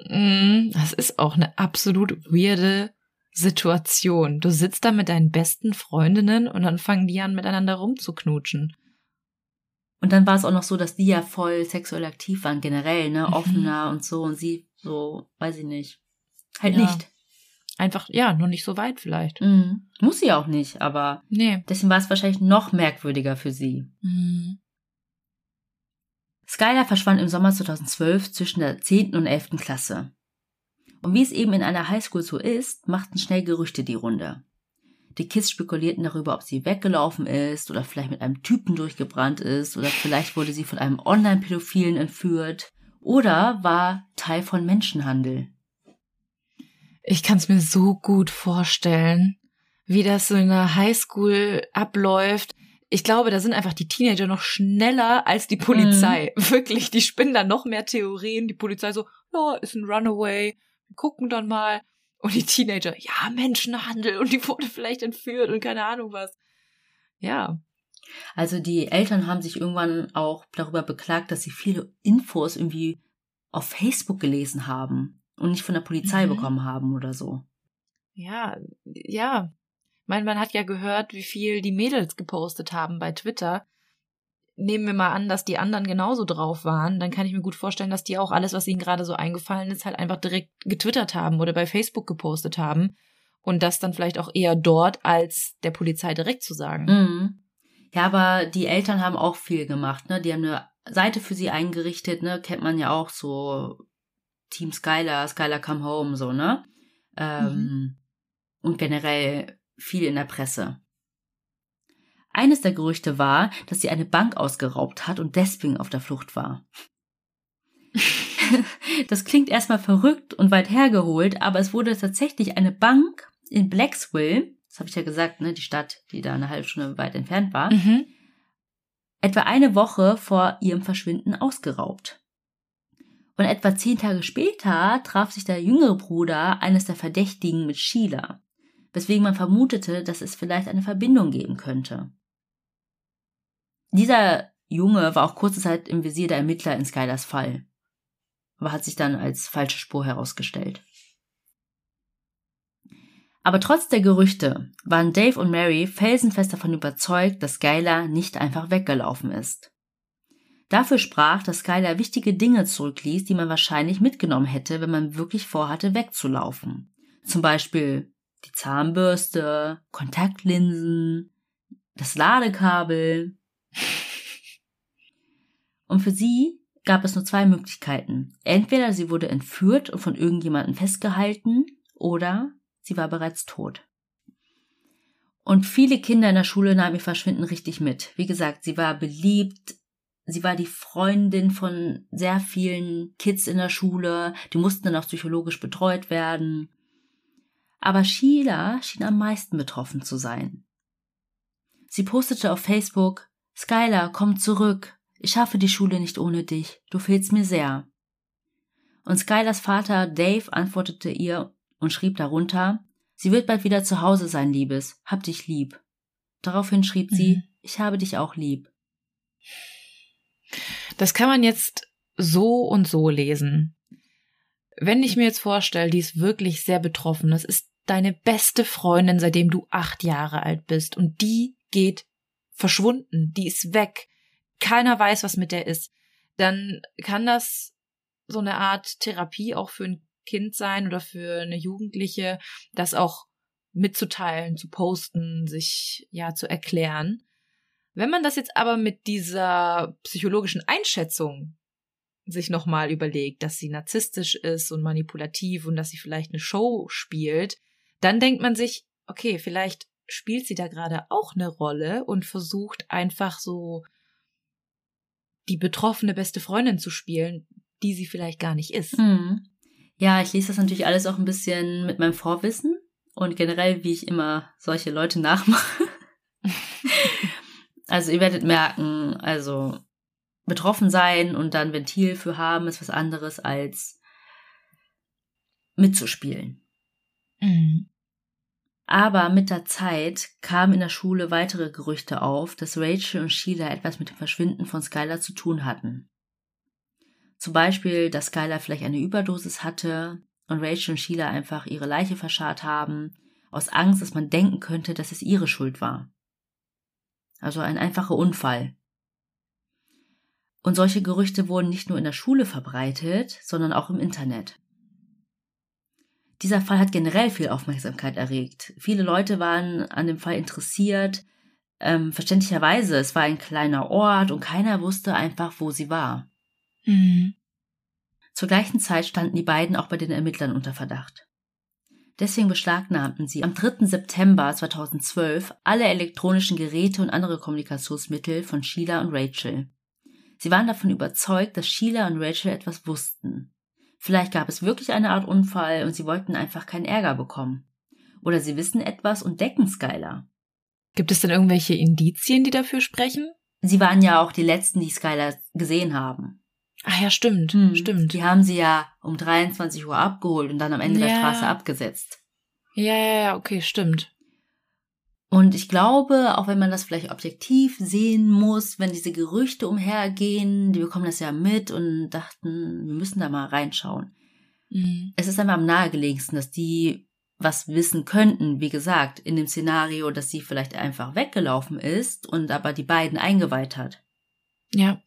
Mm, das ist auch eine absolut weirde Situation. Du sitzt da mit deinen besten Freundinnen und dann fangen die an, miteinander rumzuknutschen. Und dann war es auch noch so, dass die ja voll sexuell aktiv waren, generell, ne? Mhm. Offener und so. Und sie so, weiß ich nicht. Halt ja. nicht. Einfach, ja, nur nicht so weit vielleicht. Mhm. Muss sie auch nicht, aber nee. deswegen war es wahrscheinlich noch merkwürdiger für sie. Mhm. Skylar verschwand im Sommer 2012 zwischen der 10. und 11. Klasse. Und wie es eben in einer Highschool so ist, machten schnell Gerüchte die Runde. Die Kids spekulierten darüber, ob sie weggelaufen ist oder vielleicht mit einem Typen durchgebrannt ist oder vielleicht wurde sie von einem Online-Pädophilen entführt oder war Teil von Menschenhandel. Ich kann es mir so gut vorstellen, wie das so in der Highschool abläuft ich glaube, da sind einfach die Teenager noch schneller als die Polizei. Mhm. Wirklich, die spinnen da noch mehr Theorien. Die Polizei so, ja, ist ein Runaway, wir gucken dann mal. Und die Teenager, ja, Menschenhandel und die wurde vielleicht entführt und keine Ahnung was. Ja. Also die Eltern haben sich irgendwann auch darüber beklagt, dass sie viele Infos irgendwie auf Facebook gelesen haben und nicht von der Polizei mhm. bekommen haben oder so. Ja, ja, meine, man hat ja gehört, wie viel die Mädels gepostet haben bei Twitter. Nehmen wir mal an, dass die anderen genauso drauf waren, dann kann ich mir gut vorstellen, dass die auch alles, was ihnen gerade so eingefallen ist, halt einfach direkt getwittert haben oder bei Facebook gepostet haben und das dann vielleicht auch eher dort als der Polizei direkt zu sagen. Mhm. Ja, aber die Eltern haben auch viel gemacht, ne? Die haben eine Seite für sie eingerichtet, ne? Kennt man ja auch so Team Skylar, Skylar Come Home, so, ne? Ähm, mhm. Und generell viel in der Presse. Eines der Gerüchte war, dass sie eine Bank ausgeraubt hat und deswegen auf der Flucht war. das klingt erstmal verrückt und weit hergeholt, aber es wurde tatsächlich eine Bank in Blacksville, das habe ich ja gesagt, ne, die Stadt, die da eine halbe Stunde weit entfernt war, mhm. etwa eine Woche vor ihrem Verschwinden ausgeraubt. Und etwa zehn Tage später traf sich der jüngere Bruder eines der Verdächtigen mit Sheila weswegen man vermutete, dass es vielleicht eine Verbindung geben könnte. Dieser Junge war auch kurze Zeit im Visier der Ermittler in Skylers Fall, aber hat sich dann als falsche Spur herausgestellt. Aber trotz der Gerüchte waren Dave und Mary felsenfest davon überzeugt, dass Skylar nicht einfach weggelaufen ist. Dafür sprach, dass Skylar wichtige Dinge zurückließ, die man wahrscheinlich mitgenommen hätte, wenn man wirklich vorhatte, wegzulaufen. Zum Beispiel die Zahnbürste, Kontaktlinsen, das Ladekabel. Und für sie gab es nur zwei Möglichkeiten. Entweder sie wurde entführt und von irgendjemandem festgehalten, oder sie war bereits tot. Und viele Kinder in der Schule nahmen ihr Verschwinden richtig mit. Wie gesagt, sie war beliebt, sie war die Freundin von sehr vielen Kids in der Schule, die mussten dann auch psychologisch betreut werden. Aber Sheila schien am meisten betroffen zu sein. Sie postete auf Facebook, Skylar, komm zurück. Ich schaffe die Schule nicht ohne dich. Du fehlst mir sehr. Und Skylars Vater Dave antwortete ihr und schrieb darunter, sie wird bald wieder zu Hause sein, Liebes. Hab dich lieb. Daraufhin schrieb mhm. sie, ich habe dich auch lieb. Das kann man jetzt so und so lesen. Wenn ich mir jetzt vorstelle, die ist wirklich sehr betroffen, das ist deine beste Freundin, seitdem du acht Jahre alt bist, und die geht verschwunden, die ist weg, keiner weiß, was mit der ist, dann kann das so eine Art Therapie auch für ein Kind sein oder für eine Jugendliche, das auch mitzuteilen, zu posten, sich ja zu erklären. Wenn man das jetzt aber mit dieser psychologischen Einschätzung sich nochmal überlegt, dass sie narzisstisch ist und manipulativ und dass sie vielleicht eine Show spielt, dann denkt man sich, okay, vielleicht spielt sie da gerade auch eine Rolle und versucht einfach so die betroffene beste Freundin zu spielen, die sie vielleicht gar nicht ist. Mhm. Ja, ich lese das natürlich alles auch ein bisschen mit meinem Vorwissen und generell, wie ich immer solche Leute nachmache. also ihr werdet merken, also betroffen sein und dann Ventil für haben, ist was anderes als mitzuspielen. Mhm. Aber mit der Zeit kamen in der Schule weitere Gerüchte auf, dass Rachel und Sheila etwas mit dem Verschwinden von Skylar zu tun hatten. Zum Beispiel, dass Skylar vielleicht eine Überdosis hatte und Rachel und Sheila einfach ihre Leiche verscharrt haben, aus Angst, dass man denken könnte, dass es ihre Schuld war. Also ein einfacher Unfall. Und solche Gerüchte wurden nicht nur in der Schule verbreitet, sondern auch im Internet. Dieser Fall hat generell viel Aufmerksamkeit erregt. Viele Leute waren an dem Fall interessiert. Ähm, verständlicherweise, es war ein kleiner Ort und keiner wusste einfach, wo sie war. Mhm. Zur gleichen Zeit standen die beiden auch bei den Ermittlern unter Verdacht. Deswegen beschlagnahmten sie am 3. September 2012 alle elektronischen Geräte und andere Kommunikationsmittel von Sheila und Rachel. Sie waren davon überzeugt, dass Sheila und Rachel etwas wussten. Vielleicht gab es wirklich eine Art Unfall und sie wollten einfach keinen Ärger bekommen. Oder sie wissen etwas und decken Skylar. Gibt es denn irgendwelche Indizien, die dafür sprechen? Sie waren ja auch die letzten, die Skylar gesehen haben. Ach ja, stimmt, hm. stimmt. Die haben sie ja um 23 Uhr abgeholt und dann am Ende ja. der Straße abgesetzt. Ja, ja, ja, okay, stimmt. Und ich glaube, auch wenn man das vielleicht objektiv sehen muss, wenn diese Gerüchte umhergehen, die bekommen das ja mit und dachten, wir müssen da mal reinschauen. Mhm. Es ist einmal am nahegelegensten, dass die was wissen könnten, wie gesagt, in dem Szenario, dass sie vielleicht einfach weggelaufen ist und aber die beiden eingeweiht hat. Ja.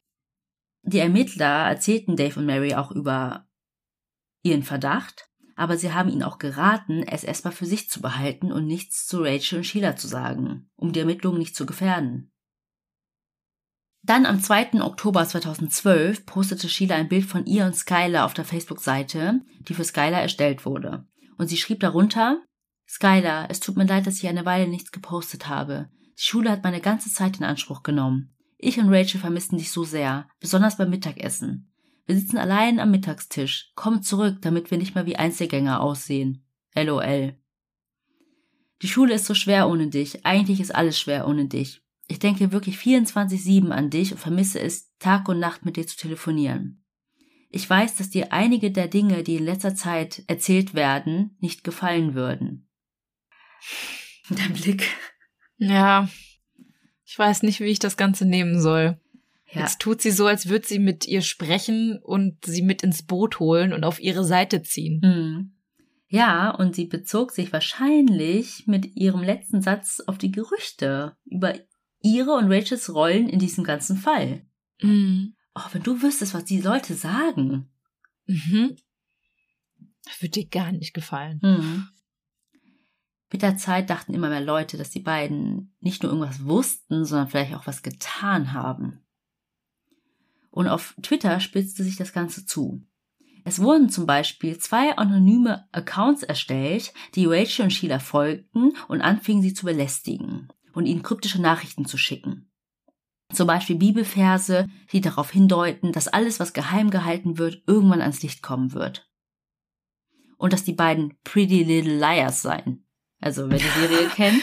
Die Ermittler erzählten Dave und Mary auch über ihren Verdacht aber sie haben ihn auch geraten, es erstmal für sich zu behalten und nichts zu Rachel und Sheila zu sagen, um die Ermittlungen nicht zu gefährden. Dann am 2. Oktober 2012 postete Sheila ein Bild von ihr und Skylar auf der Facebook-Seite, die für Skylar erstellt wurde. Und sie schrieb darunter, Skylar, es tut mir leid, dass ich eine Weile nichts gepostet habe. Die Schule hat meine ganze Zeit in Anspruch genommen. Ich und Rachel vermissten dich so sehr, besonders beim Mittagessen. Wir sitzen allein am Mittagstisch. Komm zurück, damit wir nicht mehr wie Einzelgänger aussehen. LOL. Die Schule ist so schwer ohne dich. Eigentlich ist alles schwer ohne dich. Ich denke wirklich 24-7 an dich und vermisse es, Tag und Nacht mit dir zu telefonieren. Ich weiß, dass dir einige der Dinge, die in letzter Zeit erzählt werden, nicht gefallen würden. Dein Blick. Ja. Ich weiß nicht, wie ich das Ganze nehmen soll. Ja. Jetzt tut sie so, als würde sie mit ihr sprechen und sie mit ins Boot holen und auf ihre Seite ziehen. Mhm. Ja, und sie bezog sich wahrscheinlich mit ihrem letzten Satz auf die Gerüchte über ihre und Rachels Rollen in diesem ganzen Fall. Mhm. Oh, wenn du wüsstest, was die Leute sagen. Mhm. Das würde dir gar nicht gefallen. Mhm. Mit der Zeit dachten immer mehr Leute, dass die beiden nicht nur irgendwas wussten, sondern vielleicht auch was getan haben. Und auf Twitter spitzte sich das Ganze zu. Es wurden zum Beispiel zwei anonyme Accounts erstellt, die Rachel und Sheila folgten und anfingen sie zu belästigen und ihnen kryptische Nachrichten zu schicken. Zum Beispiel Bibelverse, die darauf hindeuten, dass alles, was geheim gehalten wird, irgendwann ans Licht kommen wird. Und dass die beiden Pretty Little Liars seien. Also, wer die Serie kennt.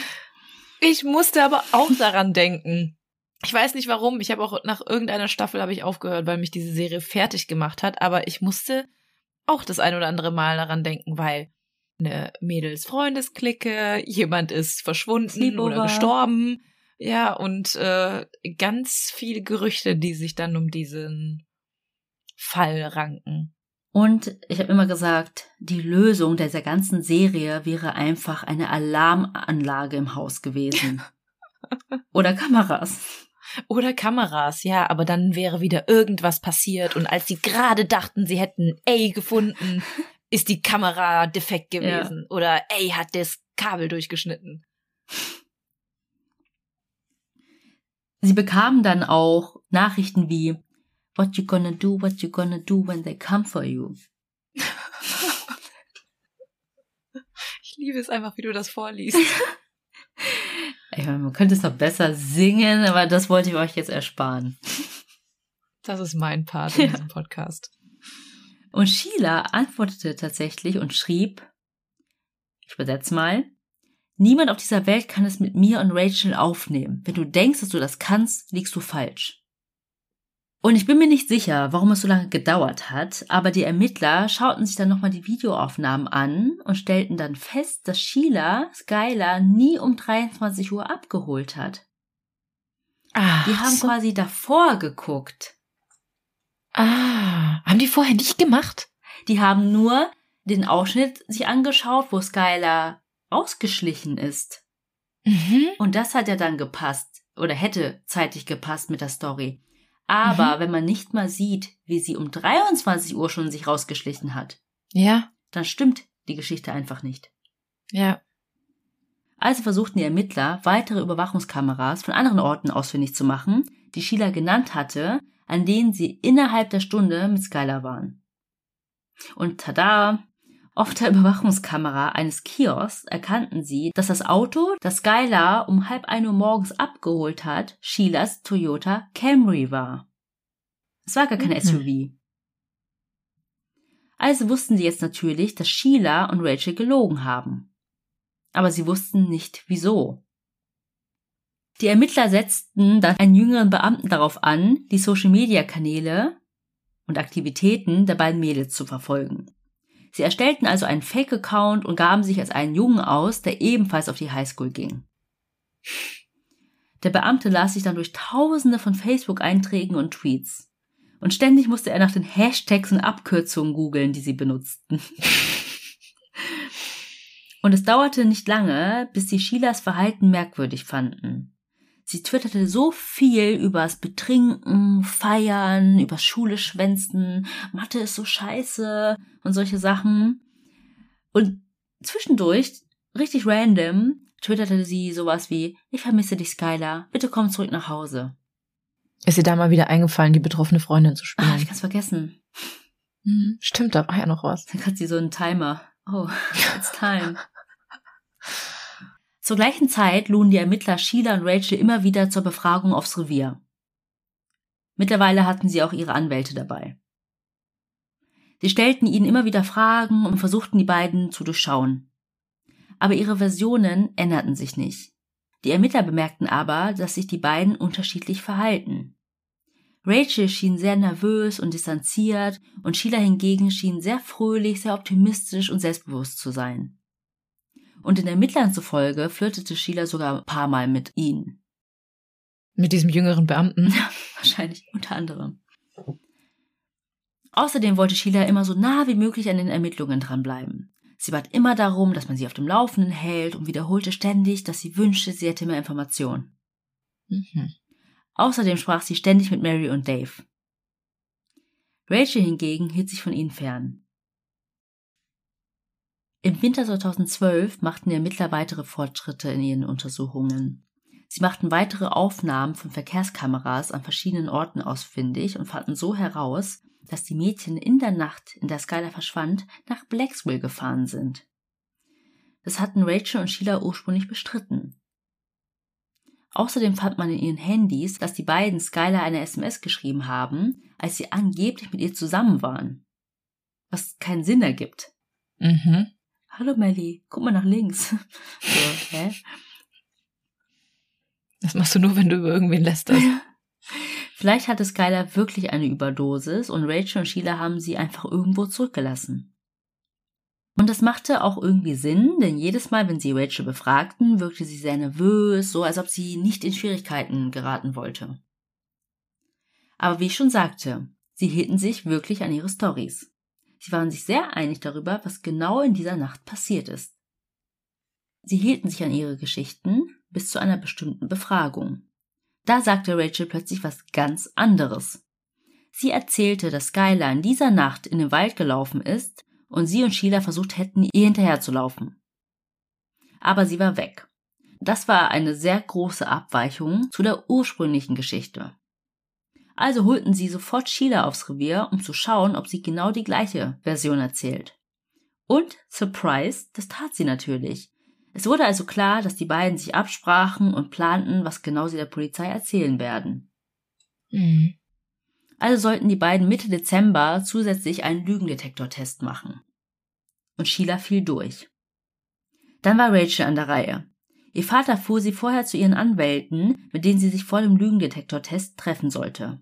Ich musste aber auch daran denken. Ich weiß nicht warum. Ich habe auch nach irgendeiner Staffel habe ich aufgehört, weil mich diese Serie fertig gemacht hat. Aber ich musste auch das ein oder andere Mal daran denken, weil eine Mädels-Freundesklicke, jemand ist verschwunden Sleepover. oder gestorben. Ja, und äh, ganz viele Gerüchte, die sich dann um diesen Fall ranken. Und ich habe immer gesagt, die Lösung dieser ganzen Serie wäre einfach eine Alarmanlage im Haus gewesen. Oder Kameras. Oder Kameras, ja, aber dann wäre wieder irgendwas passiert und als sie gerade dachten, sie hätten A gefunden, ist die Kamera defekt gewesen oder A hat das Kabel durchgeschnitten. Sie bekamen dann auch Nachrichten wie What you gonna do, what you gonna do when they come for you. Ich liebe es einfach, wie du das vorliest. Ich meine, man könnte es noch besser singen, aber das wollte ich euch jetzt ersparen. Das ist mein Part in Ja. diesem Podcast. Und Sheila antwortete tatsächlich und schrieb, ich übersetze mal, niemand auf dieser Welt kann es mit mir und Rachel aufnehmen. Wenn du denkst, dass du das kannst, liegst du falsch. Und ich bin mir nicht sicher, warum es so lange gedauert hat, aber die Ermittler schauten sich dann nochmal die Videoaufnahmen an und stellten dann fest, dass Sheila Skylar nie um 23 Uhr abgeholt hat. Ah, Die haben so. quasi davor geguckt. Ah, haben die vorher nicht gemacht? Die haben nur den Ausschnitt sich angeschaut, wo Skylar ausgeschlichen ist. Mhm. Und das hat ja dann gepasst oder hätte zeitlich gepasst mit der Story. Aber wenn man nicht mal sieht, wie sie um 23 Uhr schon sich rausgeschlichen hat, Ja, dann stimmt die Geschichte einfach nicht. ja. Also versuchten die Ermittler, weitere Überwachungskameras von anderen Orten ausfindig zu machen, die Sheila genannt hatte, an denen sie innerhalb der Stunde mit Skylar waren. Und tada! Auf der Überwachungskamera eines Kiosks erkannten sie, dass das Auto, das Skylar um halb ein Uhr morgens abgeholt hat, Sheilas Toyota Camry war. Es war gar kein Mhm. SUV. Also wussten sie jetzt natürlich, dass Sheila und Rachel gelogen haben. Aber sie wussten nicht wieso. Die Ermittler setzten dann einen jüngeren Beamten darauf an, die Social-Media-Kanäle und Aktivitäten der beiden Mädels zu verfolgen. Sie erstellten also einen Fake-Account und gaben sich als einen Jungen aus, der ebenfalls auf die Highschool ging. Der Beamte las sich dann durch tausende von Facebook-Einträgen und Tweets. Und ständig musste er nach den Hashtags und Abkürzungen googeln, die sie benutzten. Und es dauerte nicht lange, bis sie Sheilas Verhalten merkwürdig fanden. Sie twitterte so viel übers Betrinken, Feiern, übers Schule schwänzen, Mathe ist so scheiße und solche Sachen. Und zwischendurch, richtig random, twitterte sie sowas wie, ich vermisse dich, Skylar, bitte komm zurück nach Hause. Ist ihr da mal wieder eingefallen, die betroffene Freundin zu Ah, ich spielen? kann's vergessen. Mhm. Stimmt, da war ja noch was. Dann hat sie so einen Timer. Oh, it's time. Zur gleichen Zeit luden die Ermittler Sheila und Rachel immer wieder zur Befragung aufs Revier. Mittlerweile hatten sie auch ihre Anwälte dabei. Sie stellten ihnen immer wieder Fragen und versuchten die beiden zu durchschauen. Aber ihre Versionen änderten sich nicht. Die Ermittler bemerkten aber, dass sich die beiden unterschiedlich verhalten. Rachel schien sehr nervös und distanziert und Sheila hingegen schien sehr fröhlich, sehr optimistisch und selbstbewusst zu sein. Und den Ermittlern zufolge flirtete Sheila sogar ein paar Mal mit ihnen. Mit diesem jüngeren Beamten. Wahrscheinlich unter anderem. Außerdem wollte Sheila immer so nah wie möglich an den Ermittlungen dranbleiben. Sie bat immer darum, dass man sie auf dem Laufenden hält und wiederholte ständig, dass sie wünschte, sie hätte mehr Informationen. Mhm. Außerdem sprach sie ständig mit Mary und Dave. Rachel hingegen hielt sich von ihnen fern. Im Winter 2012 machten die Ermittler weitere Fortschritte in ihren Untersuchungen. Sie machten weitere Aufnahmen von Verkehrskameras an verschiedenen Orten ausfindig und fanden so heraus, dass die Mädchen in der Nacht, in der Skylar verschwand, nach Blacksville gefahren sind. Das hatten Rachel und Sheila ursprünglich bestritten. Außerdem fand man in ihren Handys, dass die beiden Skylar eine SMS geschrieben haben, als sie angeblich mit ihr zusammen waren. Was keinen Sinn ergibt. Mhm. Hallo Melly, guck mal nach links. so, hä? Das machst du nur, wenn du über irgendwen lästerst. Vielleicht hatte Skylar wirklich eine Überdosis und Rachel und Sheila haben sie einfach irgendwo zurückgelassen. Und das machte auch irgendwie Sinn, denn jedes Mal, wenn sie Rachel befragten, wirkte sie sehr nervös, so als ob sie nicht in Schwierigkeiten geraten wollte. Aber wie ich schon sagte, sie hielten sich wirklich an ihre Stories. Sie waren sich sehr einig darüber, was genau in dieser Nacht passiert ist. Sie hielten sich an ihre Geschichten bis zu einer bestimmten Befragung. Da sagte Rachel plötzlich was ganz anderes. Sie erzählte, dass Skylar in dieser Nacht in den Wald gelaufen ist und sie und Sheila versucht hätten, ihr hinterherzulaufen. Aber sie war weg. Das war eine sehr große Abweichung zu der ursprünglichen Geschichte. Also holten sie sofort Sheila aufs Revier, um zu schauen, ob sie genau die gleiche Version erzählt. Und, surprise, das tat sie natürlich. Es wurde also klar, dass die beiden sich absprachen und planten, was genau sie der Polizei erzählen werden. Mhm. Also sollten die beiden Mitte Dezember zusätzlich einen Lügendetektortest machen. Und Sheila fiel durch. Dann war Rachel an der Reihe. Ihr Vater fuhr sie vorher zu ihren Anwälten, mit denen sie sich vor dem Lügendetektortest treffen sollte.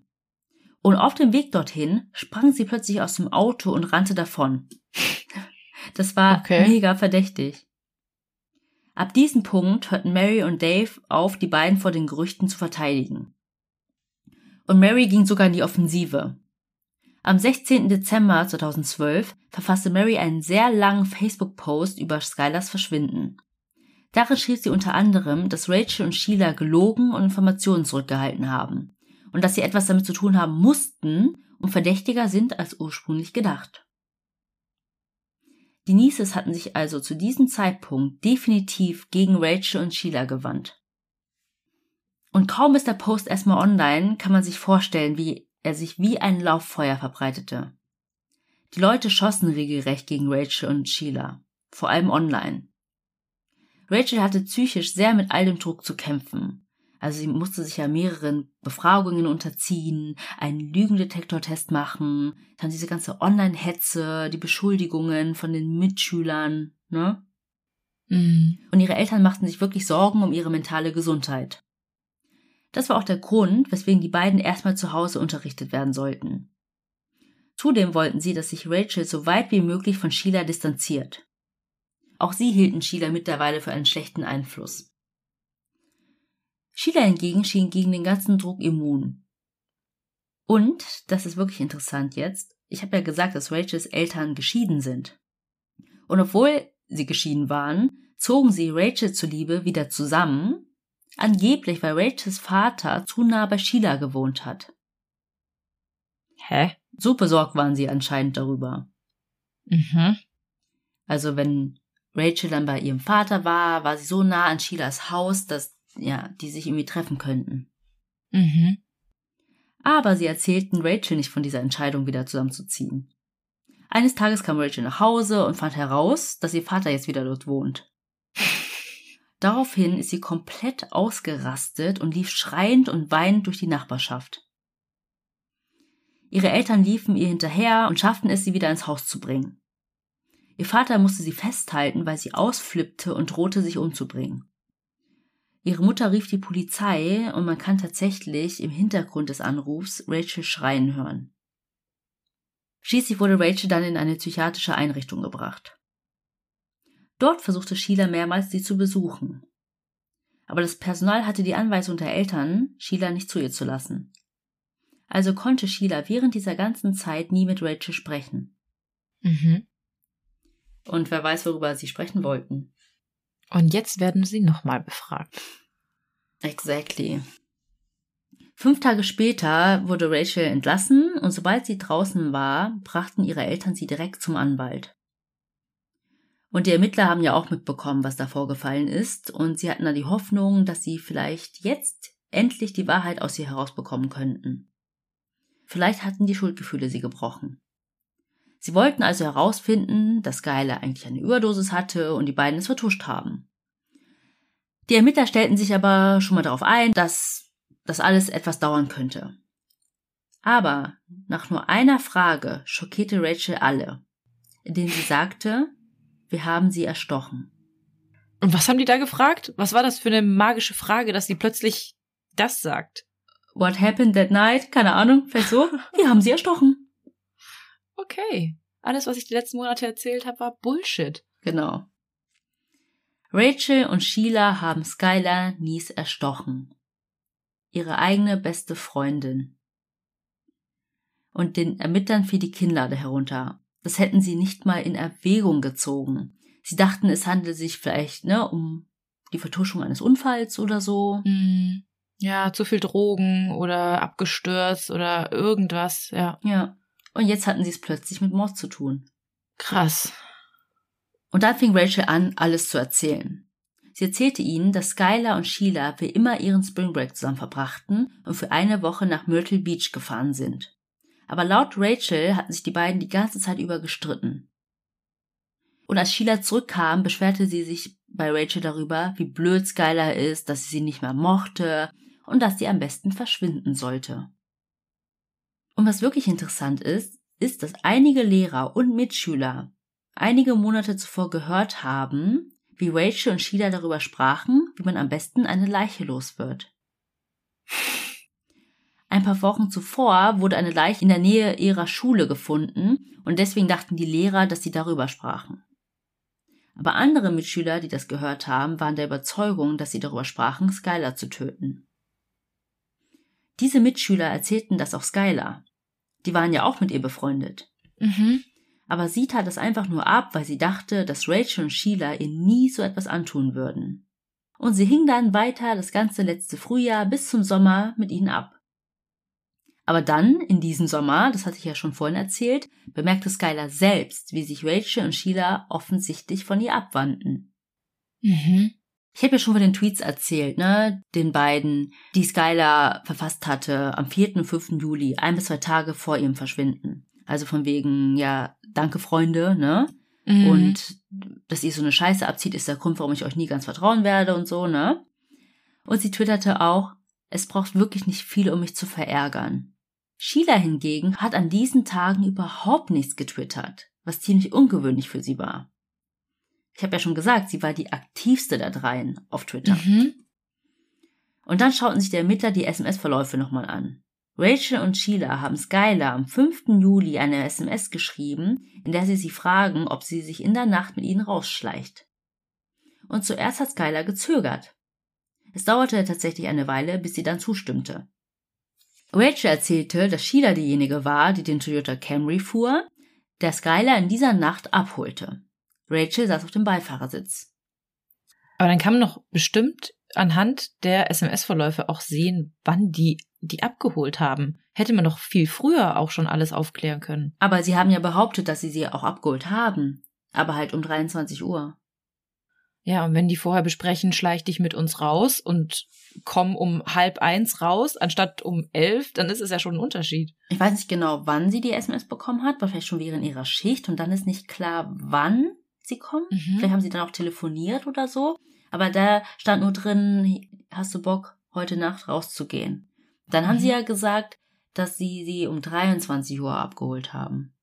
Und auf dem Weg dorthin sprang sie plötzlich aus dem Auto und rannte davon. Das war Okay. mega verdächtig. Ab diesem Punkt hörten Mary und Dave auf, die beiden vor den Gerüchten zu verteidigen. Und Mary ging sogar in die Offensive. Am 16. Dezember 2012 verfasste Mary einen sehr langen Facebook-Post über Skylars Verschwinden. Darin schrieb sie unter anderem, dass Rachel und Sheila gelogen und Informationen zurückgehalten haben und dass sie etwas damit zu tun haben mussten und verdächtiger sind als ursprünglich gedacht. Die Nieces hatten sich also zu diesem Zeitpunkt definitiv gegen Rachel und Sheila gewandt. Und kaum ist der Post erstmal online, kann man sich vorstellen, wie er sich wie ein Lauffeuer verbreitete. Die Leute schossen regelrecht gegen Rachel und Sheila, vor allem online. Rachel hatte psychisch sehr mit all dem Druck zu kämpfen. Also sie musste sich ja mehreren Befragungen unterziehen, einen Lügendetektortest machen, dann diese ganze Online-Hetze, die Beschuldigungen von den Mitschülern, ne? Mhm. Und ihre Eltern machten sich wirklich Sorgen um ihre mentale Gesundheit. Das war auch der Grund, weswegen die beiden erstmal zu Hause unterrichtet werden sollten. Zudem wollten sie, dass sich Rachel so weit wie möglich von Sheila distanziert. Auch sie hielten Sheila mittlerweile für einen schlechten Einfluss. Sheila hingegen schien gegen den ganzen Druck immun. Und, das ist wirklich interessant jetzt, ich habe ja gesagt, dass Rachels Eltern geschieden sind. Und obwohl sie geschieden waren, zogen sie Rachel zuliebe wieder zusammen, angeblich weil Rachels Vater zu nah bei Sheila gewohnt hat. Hä? So besorgt waren sie anscheinend darüber. Mhm. Also wenn Rachel dann bei ihrem Vater war, war sie so nah an Sheilas Haus, dass ja, die sich irgendwie treffen könnten. Mhm. Aber sie erzählten Rachel nicht von dieser Entscheidung, wieder zusammenzuziehen. Eines Tages kam Rachel nach Hause und fand heraus, dass ihr Vater jetzt wieder dort wohnt. Daraufhin ist sie komplett ausgerastet und lief schreiend und weinend durch die Nachbarschaft. Ihre Eltern liefen ihr hinterher und schafften es, sie wieder ins Haus zu bringen. Ihr Vater musste sie festhalten, weil sie ausflippte und drohte, sich umzubringen. Ihre Mutter rief die Polizei und man kann tatsächlich im Hintergrund des Anrufs Rachel schreien hören. Schließlich wurde Rachel dann in eine psychiatrische Einrichtung gebracht. Dort versuchte Sheila mehrmals, sie zu besuchen. Aber das Personal hatte die Anweisung der Eltern, Sheila nicht zu ihr zu lassen. Also konnte Sheila während dieser ganzen Zeit nie mit Rachel sprechen. Mhm. Und wer weiß, worüber sie sprechen wollten. Und jetzt werden sie nochmal befragt. Exactly. Fünf Tage später wurde Rachel entlassen und sobald sie draußen war, brachten ihre Eltern sie direkt zum Anwalt. Und die Ermittler haben ja auch mitbekommen, was da vorgefallen ist, und sie hatten da die Hoffnung, dass sie vielleicht jetzt endlich die Wahrheit aus ihr herausbekommen könnten. Vielleicht hatten die Schuldgefühle sie gebrochen. Sie wollten also herausfinden, dass Skyler eigentlich eine Überdosis hatte und die beiden es vertuscht haben. Die Ermittler stellten sich aber schon mal darauf ein, dass das alles etwas dauern könnte. Aber nach nur einer Frage schockierte Rachel alle, indem sie sagte, wir haben sie erstochen. Und was haben die da gefragt? Was war das für eine magische Frage, dass sie plötzlich das sagt? What happened that night? Keine Ahnung, vielleicht so. Wir haben sie erstochen. Okay. Alles, was ich die letzten Monate erzählt habe, war Bullshit. Genau. Rachel und Sheila haben Skylar Nies erstochen. Ihre eigene beste Freundin. Und den Ermittlern fiel die Kinnlade herunter. Das hätten sie nicht mal in Erwägung gezogen. Sie dachten, es handele sich vielleicht ne, um die Vertuschung eines Unfalls oder so. Mm, ja, zu viel Drogen oder abgestürzt oder irgendwas, ja. Ja. Und jetzt hatten sie es plötzlich mit Mord zu tun. Krass. Und dann fing Rachel an, alles zu erzählen. Sie erzählte ihnen, dass Skylar und Sheila für immer ihren Spring Break zusammen verbrachten und für eine Woche nach Myrtle Beach gefahren sind. Aber laut Rachel hatten sich die beiden die ganze Zeit über gestritten. Und als Sheila zurückkam, beschwerte sie sich bei Rachel darüber, wie blöd Skylar ist, dass sie sie nicht mehr mochte und dass sie am besten verschwinden sollte. Und was wirklich interessant ist, ist, dass einige Lehrer und Mitschüler einige Monate zuvor gehört haben, wie Rachel und Sheila darüber sprachen, wie man am besten eine Leiche los wird. Ein paar Wochen zuvor wurde eine Leiche in der Nähe ihrer Schule gefunden und deswegen dachten die Lehrer, dass sie darüber sprachen. Aber andere Mitschüler, die das gehört haben, waren der Überzeugung, dass sie darüber sprachen, Skylar zu töten. Diese Mitschüler erzählten das auch Skylar. Die waren ja auch mit ihr befreundet. Mhm aber sie tat es einfach nur ab, weil sie dachte, dass Rachel und Sheila ihr nie so etwas antun würden. Und sie hing dann weiter das ganze letzte Frühjahr bis zum Sommer mit ihnen ab. Aber dann, in diesem Sommer, das hatte ich ja schon vorhin erzählt, bemerkte Skylar selbst, wie sich Rachel und Sheila offensichtlich von ihr abwandten. Mhm. Ich habe ja schon von den Tweets erzählt, ne, den beiden, die Skylar verfasst hatte am 4. und 5. Juli, ein bis zwei Tage vor ihrem Verschwinden. Also von wegen, ja, danke Freunde, ne? Mhm. Und dass ihr so eine Scheiße abzieht, ist der Grund, warum ich euch nie ganz vertrauen werde und so, ne? Und sie twitterte auch, es braucht wirklich nicht viel, um mich zu verärgern. Sheila hingegen hat an diesen Tagen überhaupt nichts getwittert, was ziemlich ungewöhnlich für sie war. Ich habe ja schon gesagt, sie war die aktivste der dreien auf Twitter. Mhm. Und dann schauten sich die Ermittler die SMS-Verläufe nochmal an. Rachel und Sheila haben Skylar am 5. Juli eine SMS geschrieben, in der sie sie fragen, ob sie sich in der Nacht mit ihnen rausschleicht. Und zuerst hat Skylar gezögert. Es dauerte tatsächlich eine Weile, bis sie dann zustimmte. Rachel erzählte, dass Sheila diejenige war, die den Toyota Camry fuhr, der Skylar in dieser Nacht abholte. Rachel saß auf dem Beifahrersitz. Aber dann kann man noch bestimmt anhand der SMS-Verläufe auch sehen, wann die die abgeholt haben. Hätte man doch viel früher auch schon alles aufklären können. Aber sie haben ja behauptet, dass sie sie auch abgeholt haben. Aber halt um 23 Uhr. Ja, und wenn die vorher besprechen, schleich dich mit uns raus und komm um halb eins raus, anstatt um elf, dann ist es ja schon ein Unterschied. Ich weiß nicht genau, wann sie die SMS bekommen hat, war vielleicht schon während ihrer Schicht und dann ist nicht klar, wann sie kommen. Mhm. Vielleicht haben sie dann auch telefoniert oder so. Aber da stand nur drin, hast du Bock, heute Nacht rauszugehen? Dann haben mhm. sie ja gesagt, dass sie sie um 23 Uhr abgeholt haben.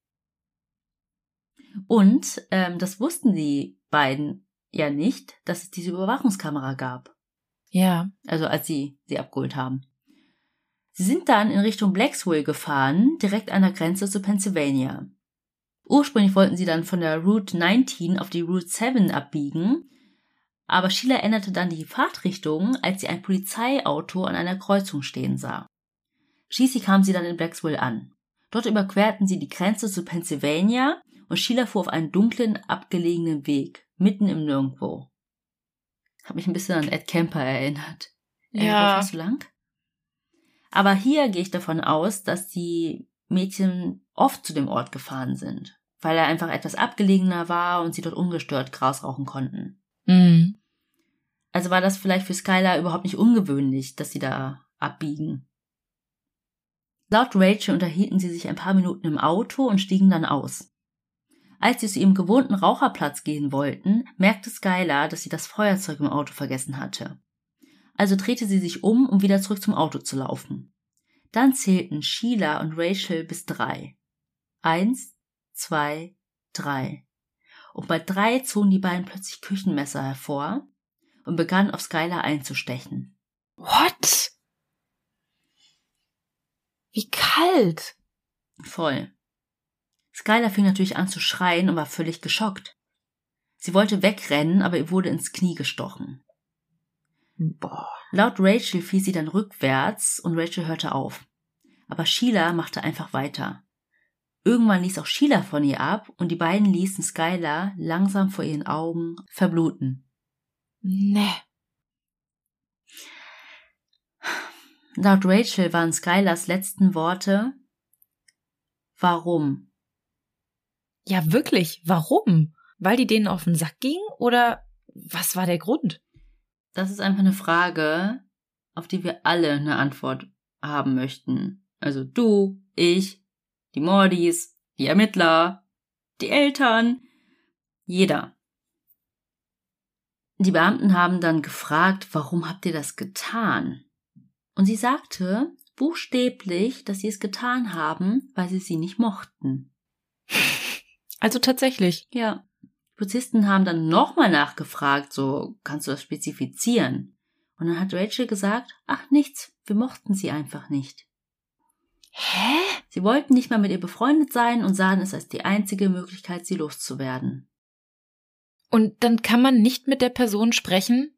Und ähm, das wussten die beiden ja nicht, dass es diese Überwachungskamera gab. Ja. Also als sie sie abgeholt haben. Sie sind dann in Richtung Blacksville gefahren, direkt an der Grenze zu Pennsylvania. Ursprünglich wollten sie dann von der Route 19 auf die Route 7 abbiegen, aber Sheila änderte dann die Fahrtrichtung, als sie ein Polizeiauto an einer Kreuzung stehen sah. Schließlich kam sie dann in Blacksville an. Dort überquerten sie die Grenze zu Pennsylvania und Sheila fuhr auf einen dunklen, abgelegenen Weg, mitten im Nirgendwo. Hab mich ein bisschen an Ed Kemper erinnert. Ja. Äh, so lang? Aber hier gehe ich davon aus, dass die Mädchen oft zu dem Ort gefahren sind, weil er einfach etwas abgelegener war und sie dort ungestört Gras rauchen konnten. Mhm. Also war das vielleicht für Skylar überhaupt nicht ungewöhnlich, dass sie da abbiegen. Laut Rachel unterhielten sie sich ein paar Minuten im Auto und stiegen dann aus. Als sie zu ihrem gewohnten Raucherplatz gehen wollten, merkte Skylar, dass sie das Feuerzeug im Auto vergessen hatte. Also drehte sie sich um, um wieder zurück zum Auto zu laufen. Dann zählten Sheila und Rachel bis drei. Eins, zwei, drei. Und bei drei zogen die beiden plötzlich Küchenmesser hervor und begannen auf Skylar einzustechen. What? Wie kalt. Voll. Skylar fing natürlich an zu schreien und war völlig geschockt. Sie wollte wegrennen, aber ihr wurde ins Knie gestochen. Boah. Laut Rachel fiel sie dann rückwärts und Rachel hörte auf. Aber Sheila machte einfach weiter. Irgendwann ließ auch Sheila von ihr ab und die beiden ließen Skylar langsam vor ihren Augen verbluten. Nee. Laut Rachel waren Skylars letzten Worte Warum? Ja, wirklich. Warum? Weil die denen auf den Sack ging oder was war der Grund? Das ist einfach eine Frage, auf die wir alle eine Antwort haben möchten. Also du, ich, die Mordis, die Ermittler, die Eltern, jeder. Die Beamten haben dann gefragt, warum habt ihr das getan? Und sie sagte buchstäblich, dass sie es getan haben, weil sie sie nicht mochten. Also tatsächlich. Ja. Die Polizisten haben dann nochmal nachgefragt, so kannst du das spezifizieren? Und dann hat Rachel gesagt, ach nichts, wir mochten sie einfach nicht. Hä? Sie wollten nicht mal mit ihr befreundet sein und sahen es als die einzige Möglichkeit, sie loszuwerden. Und dann kann man nicht mit der Person sprechen?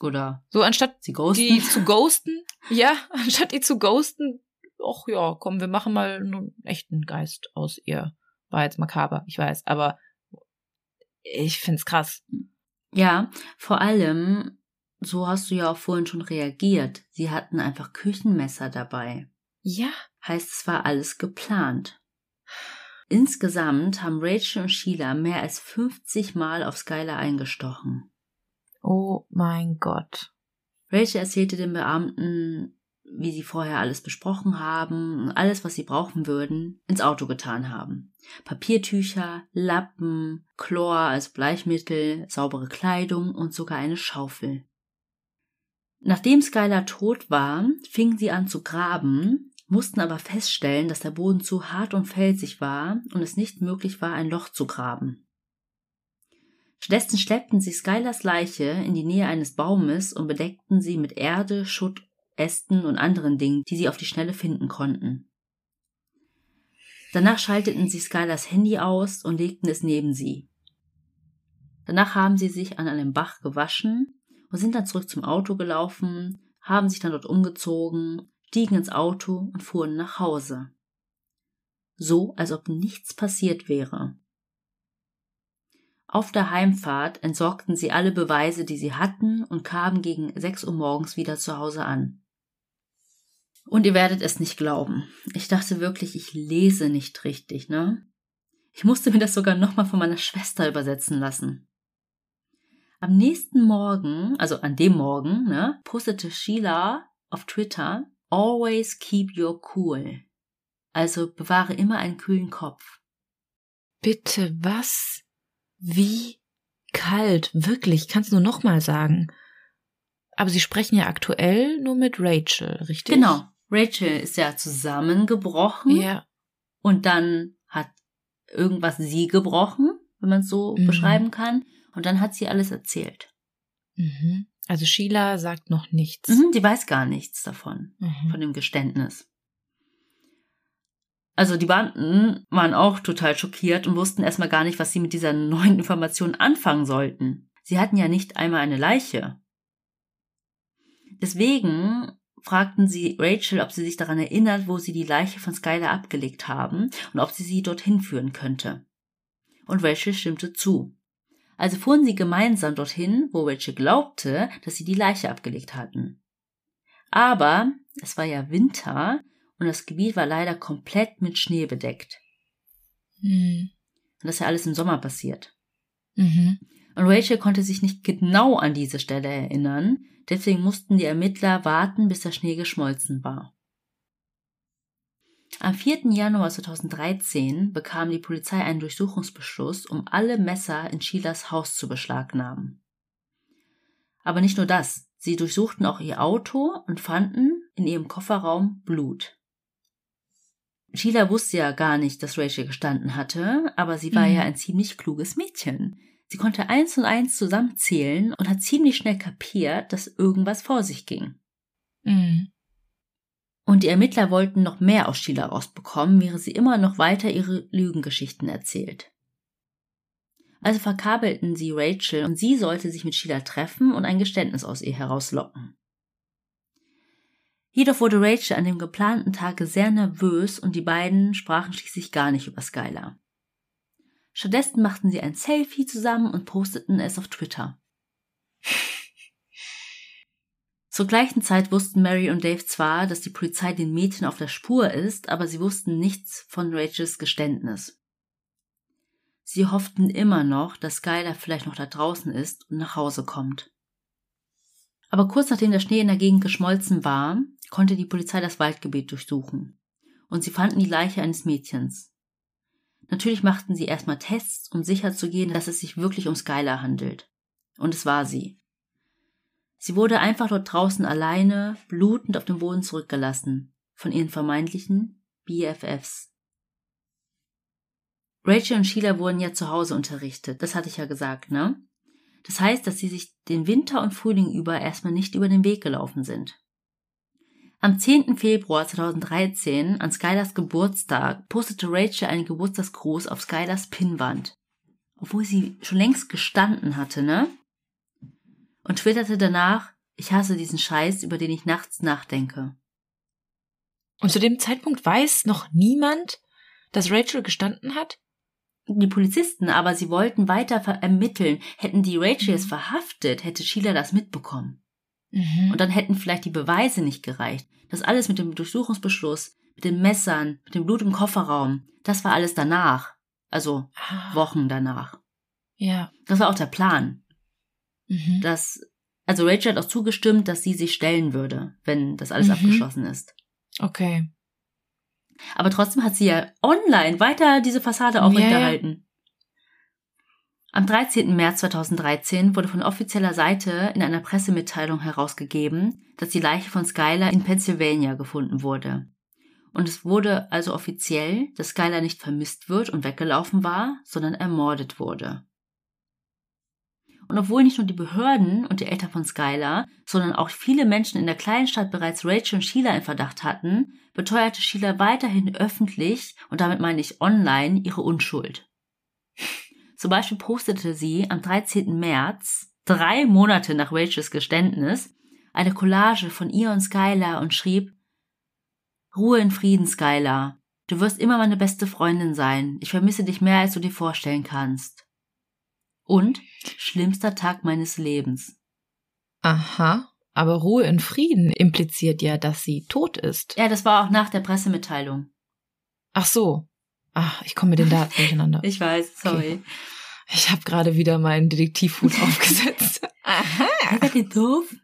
Oder So anstatt sie ghosten? die zu ghosten? Ja, anstatt die zu ghosten, ach ja, komm, wir machen mal einen echten Geist aus ihr. War jetzt makaber, ich weiß, aber ich find's krass. Ja, vor allem, so hast du ja auch vorhin schon reagiert. Sie hatten einfach Küchenmesser dabei. Ja. Heißt, es war alles geplant. Insgesamt haben Rachel und Sheila mehr als 50 Mal auf Skylar eingestochen. Oh mein Gott. Rachel erzählte den Beamten, wie sie vorher alles besprochen haben und alles, was sie brauchen würden, ins Auto getan haben. Papiertücher, Lappen, Chlor als Bleichmittel, saubere Kleidung und sogar eine Schaufel. Nachdem Skylar tot war, fingen sie an zu graben, mussten aber feststellen, dass der Boden zu hart und felsig war und es nicht möglich war, ein Loch zu graben. Stattdessen schleppten sie Skylars Leiche in die Nähe eines Baumes und bedeckten sie mit Erde, Schutt, Ästen und anderen Dingen, die sie auf die Schnelle finden konnten. Danach schalteten sie Skylars Handy aus und legten es neben sie. Danach haben sie sich an einem Bach gewaschen und sind dann zurück zum Auto gelaufen, haben sich dann dort umgezogen, stiegen ins Auto und fuhren nach Hause. So, als ob nichts passiert wäre. Auf der Heimfahrt entsorgten sie alle Beweise, die sie hatten, und kamen gegen sechs Uhr morgens wieder zu Hause an. Und ihr werdet es nicht glauben. Ich dachte wirklich, ich lese nicht richtig, ne? Ich musste mir das sogar nochmal von meiner Schwester übersetzen lassen. Am nächsten Morgen, also an dem Morgen, ne, postete Sheila auf Twitter, Always keep your cool. Also bewahre immer einen kühlen Kopf. Bitte was? Wie kalt, wirklich, kannst du noch mal sagen. Aber sie sprechen ja aktuell nur mit Rachel, richtig? Genau. Rachel ist ja zusammengebrochen Ja. und dann hat irgendwas sie gebrochen, wenn man es so Mhm. beschreiben kann. Und dann hat sie alles erzählt. Mhm. Also Sheila sagt noch nichts. Mhm, die weiß gar nichts davon, Mhm. von dem Geständnis. Also die Beamten waren auch total schockiert und wussten erstmal gar nicht, was sie mit dieser neuen Information anfangen sollten. Sie hatten ja nicht einmal eine Leiche. Deswegen fragten sie Rachel, ob sie sich daran erinnert, wo sie die Leiche von Skylar abgelegt haben und ob sie sie dorthin führen könnte. Und Rachel stimmte zu. Also fuhren sie gemeinsam dorthin, wo Rachel glaubte, dass sie die Leiche abgelegt hatten. Aber es war ja Winter und das Gebiet war leider komplett mit Schnee bedeckt. Mhm. Und das ist ja alles im Sommer passiert. Mhm. Und Rachel konnte sich nicht genau an diese Stelle erinnern, deswegen mussten die Ermittler warten, bis der Schnee geschmolzen war. Am 4. Januar 2013 bekam die Polizei einen Durchsuchungsbeschluss, um alle Messer in Sheilas Haus zu beschlagnahmen. Aber nicht nur das, sie durchsuchten auch ihr Auto und fanden in ihrem Kofferraum Blut. Sheila wusste ja gar nicht, dass Rachel gestanden hatte, aber sie war Mhm. ja ein ziemlich kluges Mädchen. Sie konnte eins und eins zusammenzählen und hat ziemlich schnell kapiert, dass irgendwas vor sich ging. Mhm. Und die Ermittler wollten noch mehr aus Sheila rausbekommen, während sie immer noch weiter ihre Lügengeschichten erzählt. Also verkabelten sie Rachel und sie sollte sich mit Sheila treffen und ein Geständnis aus ihr herauslocken. Jedoch wurde Rachel an dem geplanten Tage sehr nervös und die beiden sprachen schließlich gar nicht über Skylar. Stattdessen machten sie ein Selfie zusammen und posteten es auf Twitter. Zur gleichen Zeit wussten Mary und Dave zwar, dass die Polizei den Mädchen auf der Spur ist, aber sie wussten nichts von Rachels Geständnis. Sie hofften immer noch, dass Skylar vielleicht noch da draußen ist und nach Hause kommt. Aber kurz nachdem der Schnee in der Gegend geschmolzen war, konnte die Polizei das Waldgebiet durchsuchen. Und sie fanden die Leiche eines Mädchens. Natürlich machten sie erstmal Tests, um sicherzugehen, dass es sich wirklich um Skylar handelt. Und es war sie. Sie wurde einfach dort draußen alleine, blutend auf dem Boden zurückgelassen, von ihren vermeintlichen BFFs. Rachel und Sheila wurden ja zu Hause unterrichtet, das hatte ich ja gesagt, ne? Das heißt, dass sie sich den Winter und Frühling über erstmal nicht über den Weg gelaufen sind. Am 10. Februar 2013, an Skylars Geburtstag, postete Rachel einen Geburtstagsgruß auf Skylars Pinnwand. Obwohl sie schon längst gestanden hatte, ne? Und twitterte danach, ich hasse diesen Scheiß, über den ich nachts nachdenke. Und zu dem Zeitpunkt weiß noch niemand, dass Rachel gestanden hat? Die Polizisten aber, sie wollten weiter ermitteln. Hätten die Rachel es verhaftet, hätte Sheila das mitbekommen. Mhm. Und dann hätten vielleicht die Beweise nicht gereicht. Das alles mit dem Durchsuchungsbeschluss, mit den Messern, mit dem Blut im Kofferraum, das war alles danach. Also Ah, Wochen danach. Ja. Das war auch der Plan. Mhm. Dass, also Rachel hat auch zugestimmt, dass sie sich stellen würde, wenn das alles Mhm. abgeschlossen ist. Okay. Aber trotzdem hat sie ja online weiter diese Fassade aufrechterhalten. Am 13. März 2013 wurde von offizieller Seite in einer Pressemitteilung herausgegeben, dass die Leiche von Skylar in Pennsylvania gefunden wurde. Und es wurde also offiziell, dass Skylar nicht vermisst wird und weggelaufen war, sondern ermordet wurde. Und obwohl nicht nur die Behörden und die Eltern von Skylar, sondern auch viele Menschen in der kleinen Stadt bereits Rachel und Sheila in Verdacht hatten, beteuerte Sheila weiterhin öffentlich, und damit meine ich online, ihre Unschuld. Zum Beispiel postete sie am 13. März, drei Monate nach Rachels Geständnis, eine Collage von ihr und Skylar und schrieb Ruhe in Frieden, Skylar. Du wirst immer meine beste Freundin sein. Ich vermisse dich mehr, als du dir vorstellen kannst. Und schlimmster Tag meines Lebens. Aha. Aber Ruhe in Frieden impliziert ja, dass sie tot ist. Ja, das war auch nach der Pressemitteilung. Ach so. Ach, ich komme mit den Daten durcheinander. Ich weiß, sorry. Ich habe gerade wieder meinen Detektivhut aufgesetzt. Aha. Seid ihr doof?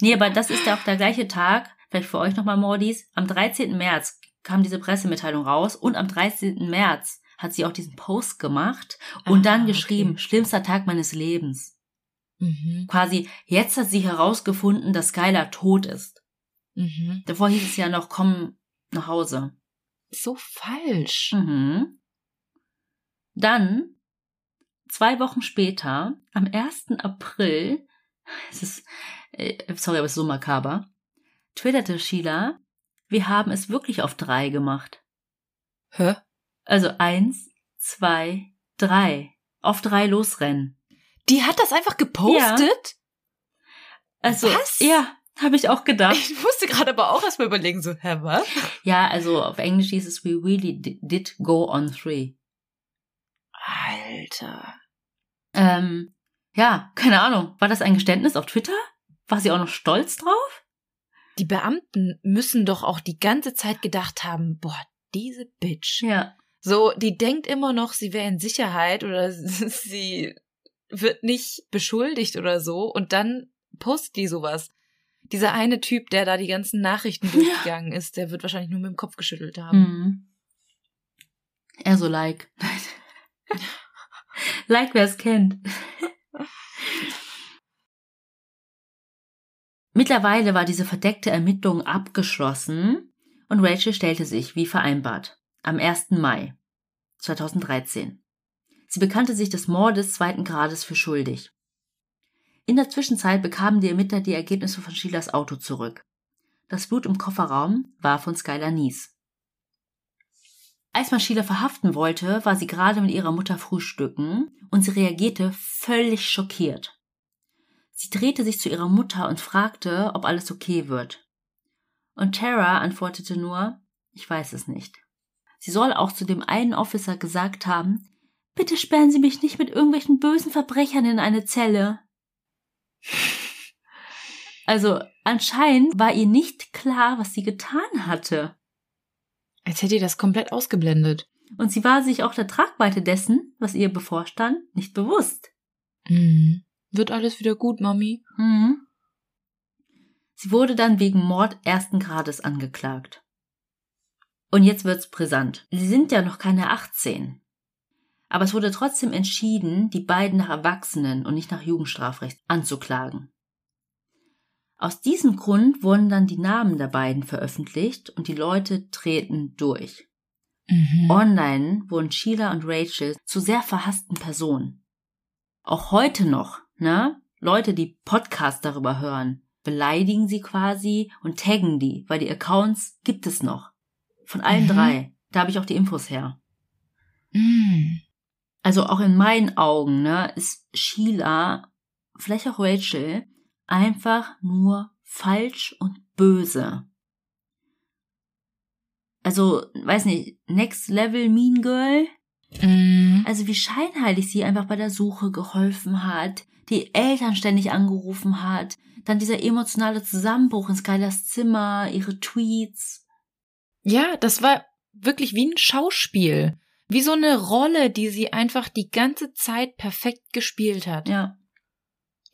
Nee, aber das ist ja auch der gleiche Tag, vielleicht für euch nochmal Mordis. Am 13. März kam diese Pressemitteilung raus und am 13. März hat sie auch diesen Post gemacht und Ah, dann geschrieben, okay. schlimmster Tag meines Lebens. Mhm. Quasi, jetzt hat sie herausgefunden, dass Skylar tot ist. Mhm. Davor hieß es ja noch, komm nach Hause. So falsch. Mhm. Dann, zwei Wochen später, am 1. April, es ist, äh, sorry, aber es ist so makaber, twitterte Sheila, wir haben es wirklich auf drei gemacht. Hä? Also eins, zwei, drei. Auf drei losrennen. Die hat das einfach gepostet? Also, Was? ja, habe ich auch gedacht. Ich musste gerade aber auch erstmal überlegen, so, hä, was? Ja, also auf Englisch hieß es, we really di- did go on three. Alter. Ähm, ja, keine Ahnung. War das ein Geständnis auf Twitter? War sie auch noch stolz drauf? die Beamten müssen doch auch die ganze Zeit gedacht haben, boah, diese Bitch. Ja. So, die denkt immer noch, sie wäre in Sicherheit oder sie wird nicht beschuldigt oder so und dann postet die sowas. Dieser eine Typ, der da die ganzen Nachrichten durchgegangen ja. ist, der wird wahrscheinlich nur mit dem Kopf geschüttelt haben. Mhm. Er so like. like, wer es kennt. Mittlerweile war diese verdeckte Ermittlung abgeschlossen und Rachel stellte sich, wie vereinbart, am 1. Mai 2013. Sie bekannte sich des Mordes zweiten Grades für schuldig. In der Zwischenzeit bekamen die Ermittler die Ergebnisse von Sheilas Auto zurück. Das Blut im Kofferraum war von Skylar Nies. Als man Sheila verhaften wollte, war sie gerade mit ihrer Mutter frühstücken und sie reagierte völlig schockiert. Sie drehte sich zu ihrer Mutter und fragte, ob alles okay wird. Und Tara antwortete nur, ich weiß es nicht. Sie soll auch zu dem einen Officer gesagt haben, bitte sperren Sie mich nicht mit irgendwelchen bösen Verbrechern in eine Zelle. Also anscheinend war ihr nicht klar, was sie getan hatte. Als hätte ihr das komplett ausgeblendet. Und sie war sich auch der Tragweite dessen, was ihr bevorstand, nicht bewusst. Mhm. Wird alles wieder gut, Mami? Mhm. Sie wurde dann wegen Mord ersten Grades angeklagt. Und jetzt wird's brisant. Sie sind ja noch keine 18. Aber es wurde trotzdem entschieden, die beiden nach Erwachsenen und nicht nach Jugendstrafrecht anzuklagen. Aus diesem Grund wurden dann die Namen der beiden veröffentlicht und die Leute treten durch. Mhm. Online wurden Sheila und Rachel zu sehr verhassten Personen. Auch heute noch, ne? Leute, die Podcasts darüber hören, beleidigen sie quasi und taggen die, weil die Accounts gibt es noch. Von allen mhm. drei. Da habe ich auch die Infos her. Mhm. Also auch in meinen Augen, ne, ist Sheila, vielleicht auch Rachel, einfach nur falsch und böse. Also, weiß nicht, Next Level Mean Girl. Mhm. Also wie scheinheilig sie einfach bei der Suche geholfen hat, die Eltern ständig angerufen hat, dann dieser emotionale Zusammenbruch in Skylers Zimmer, ihre Tweets. Ja, das war wirklich wie ein Schauspiel. Wie so eine Rolle, die sie einfach die ganze Zeit perfekt gespielt hat. Ja.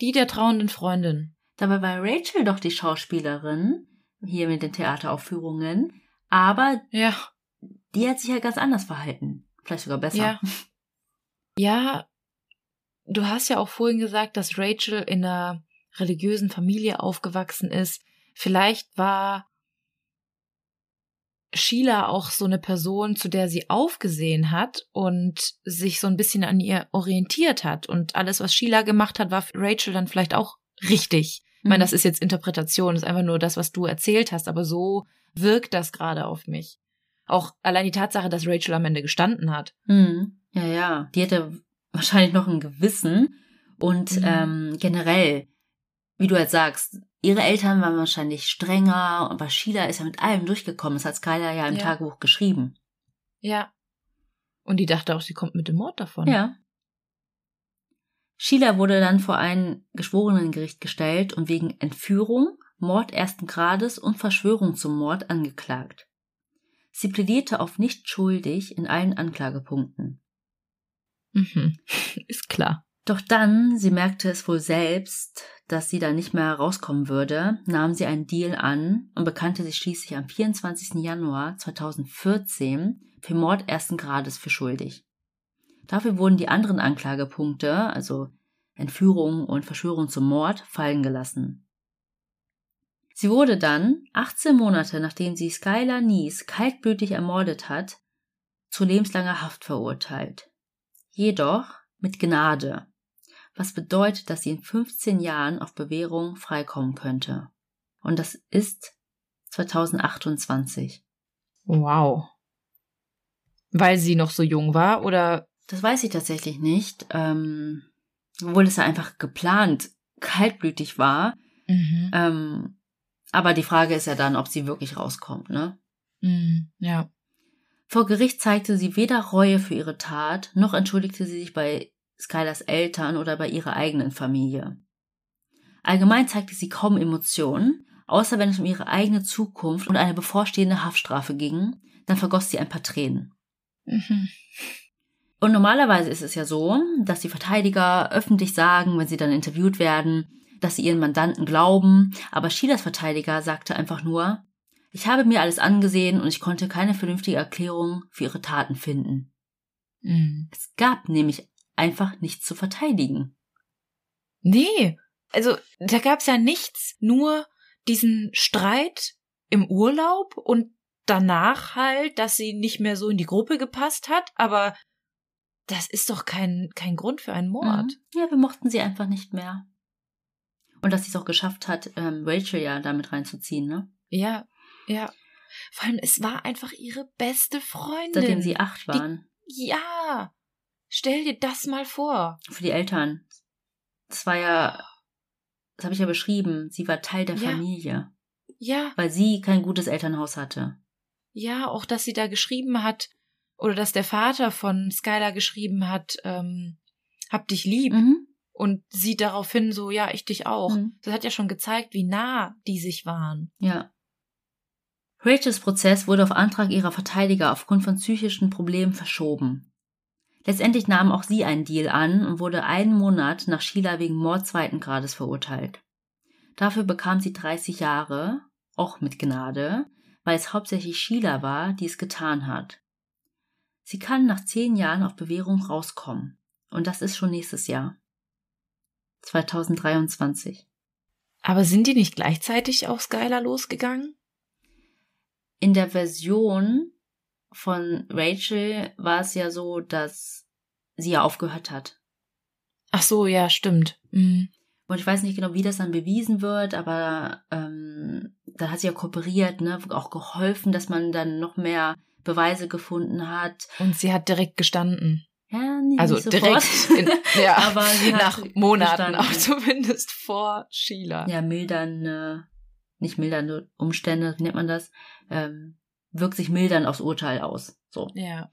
Die der trauenden Freundin. Dabei war Rachel doch die Schauspielerin, hier mit den Theateraufführungen. Aber ja. die hat sich ja ganz anders verhalten. Vielleicht sogar besser. Ja. ja, du hast ja auch vorhin gesagt, dass Rachel in einer religiösen Familie aufgewachsen ist. Vielleicht war Sheila auch so eine Person, zu der sie aufgesehen hat und sich so ein bisschen an ihr orientiert hat. Und alles, was Sheila gemacht hat, war für Rachel dann vielleicht auch richtig. Ich meine, mhm. das ist jetzt Interpretation, ist einfach nur das, was du erzählt hast, aber so wirkt das gerade auf mich. Auch allein die Tatsache, dass Rachel am Ende gestanden hat. Mhm. Ja, ja. Die hätte wahrscheinlich noch ein Gewissen. Und mhm. ähm, generell, wie du jetzt sagst, ihre Eltern waren wahrscheinlich strenger, aber Sheila ist ja mit allem durchgekommen. Das hat Skylar ja im ja. Tagebuch geschrieben. Ja. Und die dachte auch, sie kommt mit dem Mord davon. Ja. Sheila wurde dann vor ein Geschworenengericht gestellt und wegen Entführung, Mord ersten Grades und Verschwörung zum Mord angeklagt. Sie plädierte auf nicht schuldig in allen Anklagepunkten. Mhm. Ist klar. Doch dann, sie merkte es wohl selbst, dass sie da nicht mehr rauskommen würde, nahm sie einen Deal an und bekannte sich schließlich am 24. Januar 2014 für Mord ersten Grades für schuldig. Dafür wurden die anderen Anklagepunkte, also Entführung und Verschwörung zum Mord, fallen gelassen. Sie wurde dann, 18 Monate nachdem sie Skylar Nies kaltblütig ermordet hat, zu lebenslanger Haft verurteilt. Jedoch mit Gnade, was bedeutet, dass sie in 15 Jahren auf Bewährung freikommen könnte. Und das ist 2028. Wow. Weil sie noch so jung war oder das weiß ich tatsächlich nicht. Ähm, obwohl es ja einfach geplant kaltblütig war. Mhm. Ähm, aber die Frage ist ja dann, ob sie wirklich rauskommt, ne? Mhm, ja. Vor Gericht zeigte sie weder Reue für ihre Tat, noch entschuldigte sie sich bei Skylers Eltern oder bei ihrer eigenen Familie. Allgemein zeigte sie kaum Emotionen, außer wenn es um ihre eigene Zukunft und eine bevorstehende Haftstrafe ging, dann vergoss sie ein paar Tränen. Mhm. Und normalerweise ist es ja so, dass die Verteidiger öffentlich sagen, wenn sie dann interviewt werden, dass sie ihren Mandanten glauben, aber Sheilas Verteidiger sagte einfach nur, ich habe mir alles angesehen und ich konnte keine vernünftige Erklärung für ihre Taten finden. Mhm. Es gab nämlich einfach nichts zu verteidigen. Nee, also da gab's ja nichts, nur diesen Streit im Urlaub und danach halt, dass sie nicht mehr so in die Gruppe gepasst hat, aber das ist doch kein, kein Grund für einen Mord. Mhm. Ja, wir mochten sie einfach nicht mehr. Und dass sie es auch geschafft hat, ähm, Rachel ja damit reinzuziehen, ne? Ja, ja. Vor allem, es war einfach ihre beste Freundin. Seitdem sie acht waren. Die, ja. Stell dir das mal vor. Für die Eltern. Das war ja, das habe ich ja beschrieben, sie war Teil der ja. Familie. Ja. Weil sie kein gutes Elternhaus hatte. Ja, auch dass sie da geschrieben hat, oder dass der Vater von Skylar geschrieben hat, ähm, hab dich lieb. Mhm. Und sie daraufhin so, ja, ich dich auch. Mhm. Das hat ja schon gezeigt, wie nah die sich waren. Ja. Rachels Prozess wurde auf Antrag ihrer Verteidiger aufgrund von psychischen Problemen verschoben. Letztendlich nahm auch sie einen Deal an und wurde einen Monat nach Sheila wegen Mord zweiten Grades verurteilt. Dafür bekam sie 30 Jahre, auch mit Gnade, weil es hauptsächlich Sheila war, die es getan hat. Sie kann nach zehn Jahren auf Bewährung rauskommen. Und das ist schon nächstes Jahr. 2023. Aber sind die nicht gleichzeitig auf Skylar losgegangen? In der Version von Rachel war es ja so, dass sie ja aufgehört hat. Ach so, ja, stimmt. Mhm. Und ich weiß nicht genau, wie das dann bewiesen wird, aber ähm, da hat sie ja kooperiert, ne, auch geholfen, dass man dann noch mehr Beweise gefunden hat. Und sie hat direkt gestanden. Ja, nicht also nicht direkt, in, ja, aber nach Monaten gestanden. auch zumindest vor Sheila. Ja, mildernde, nicht mildernde Umstände, wie nennt man das? Ähm, wirkt sich mildern aufs Urteil aus. So. Ja.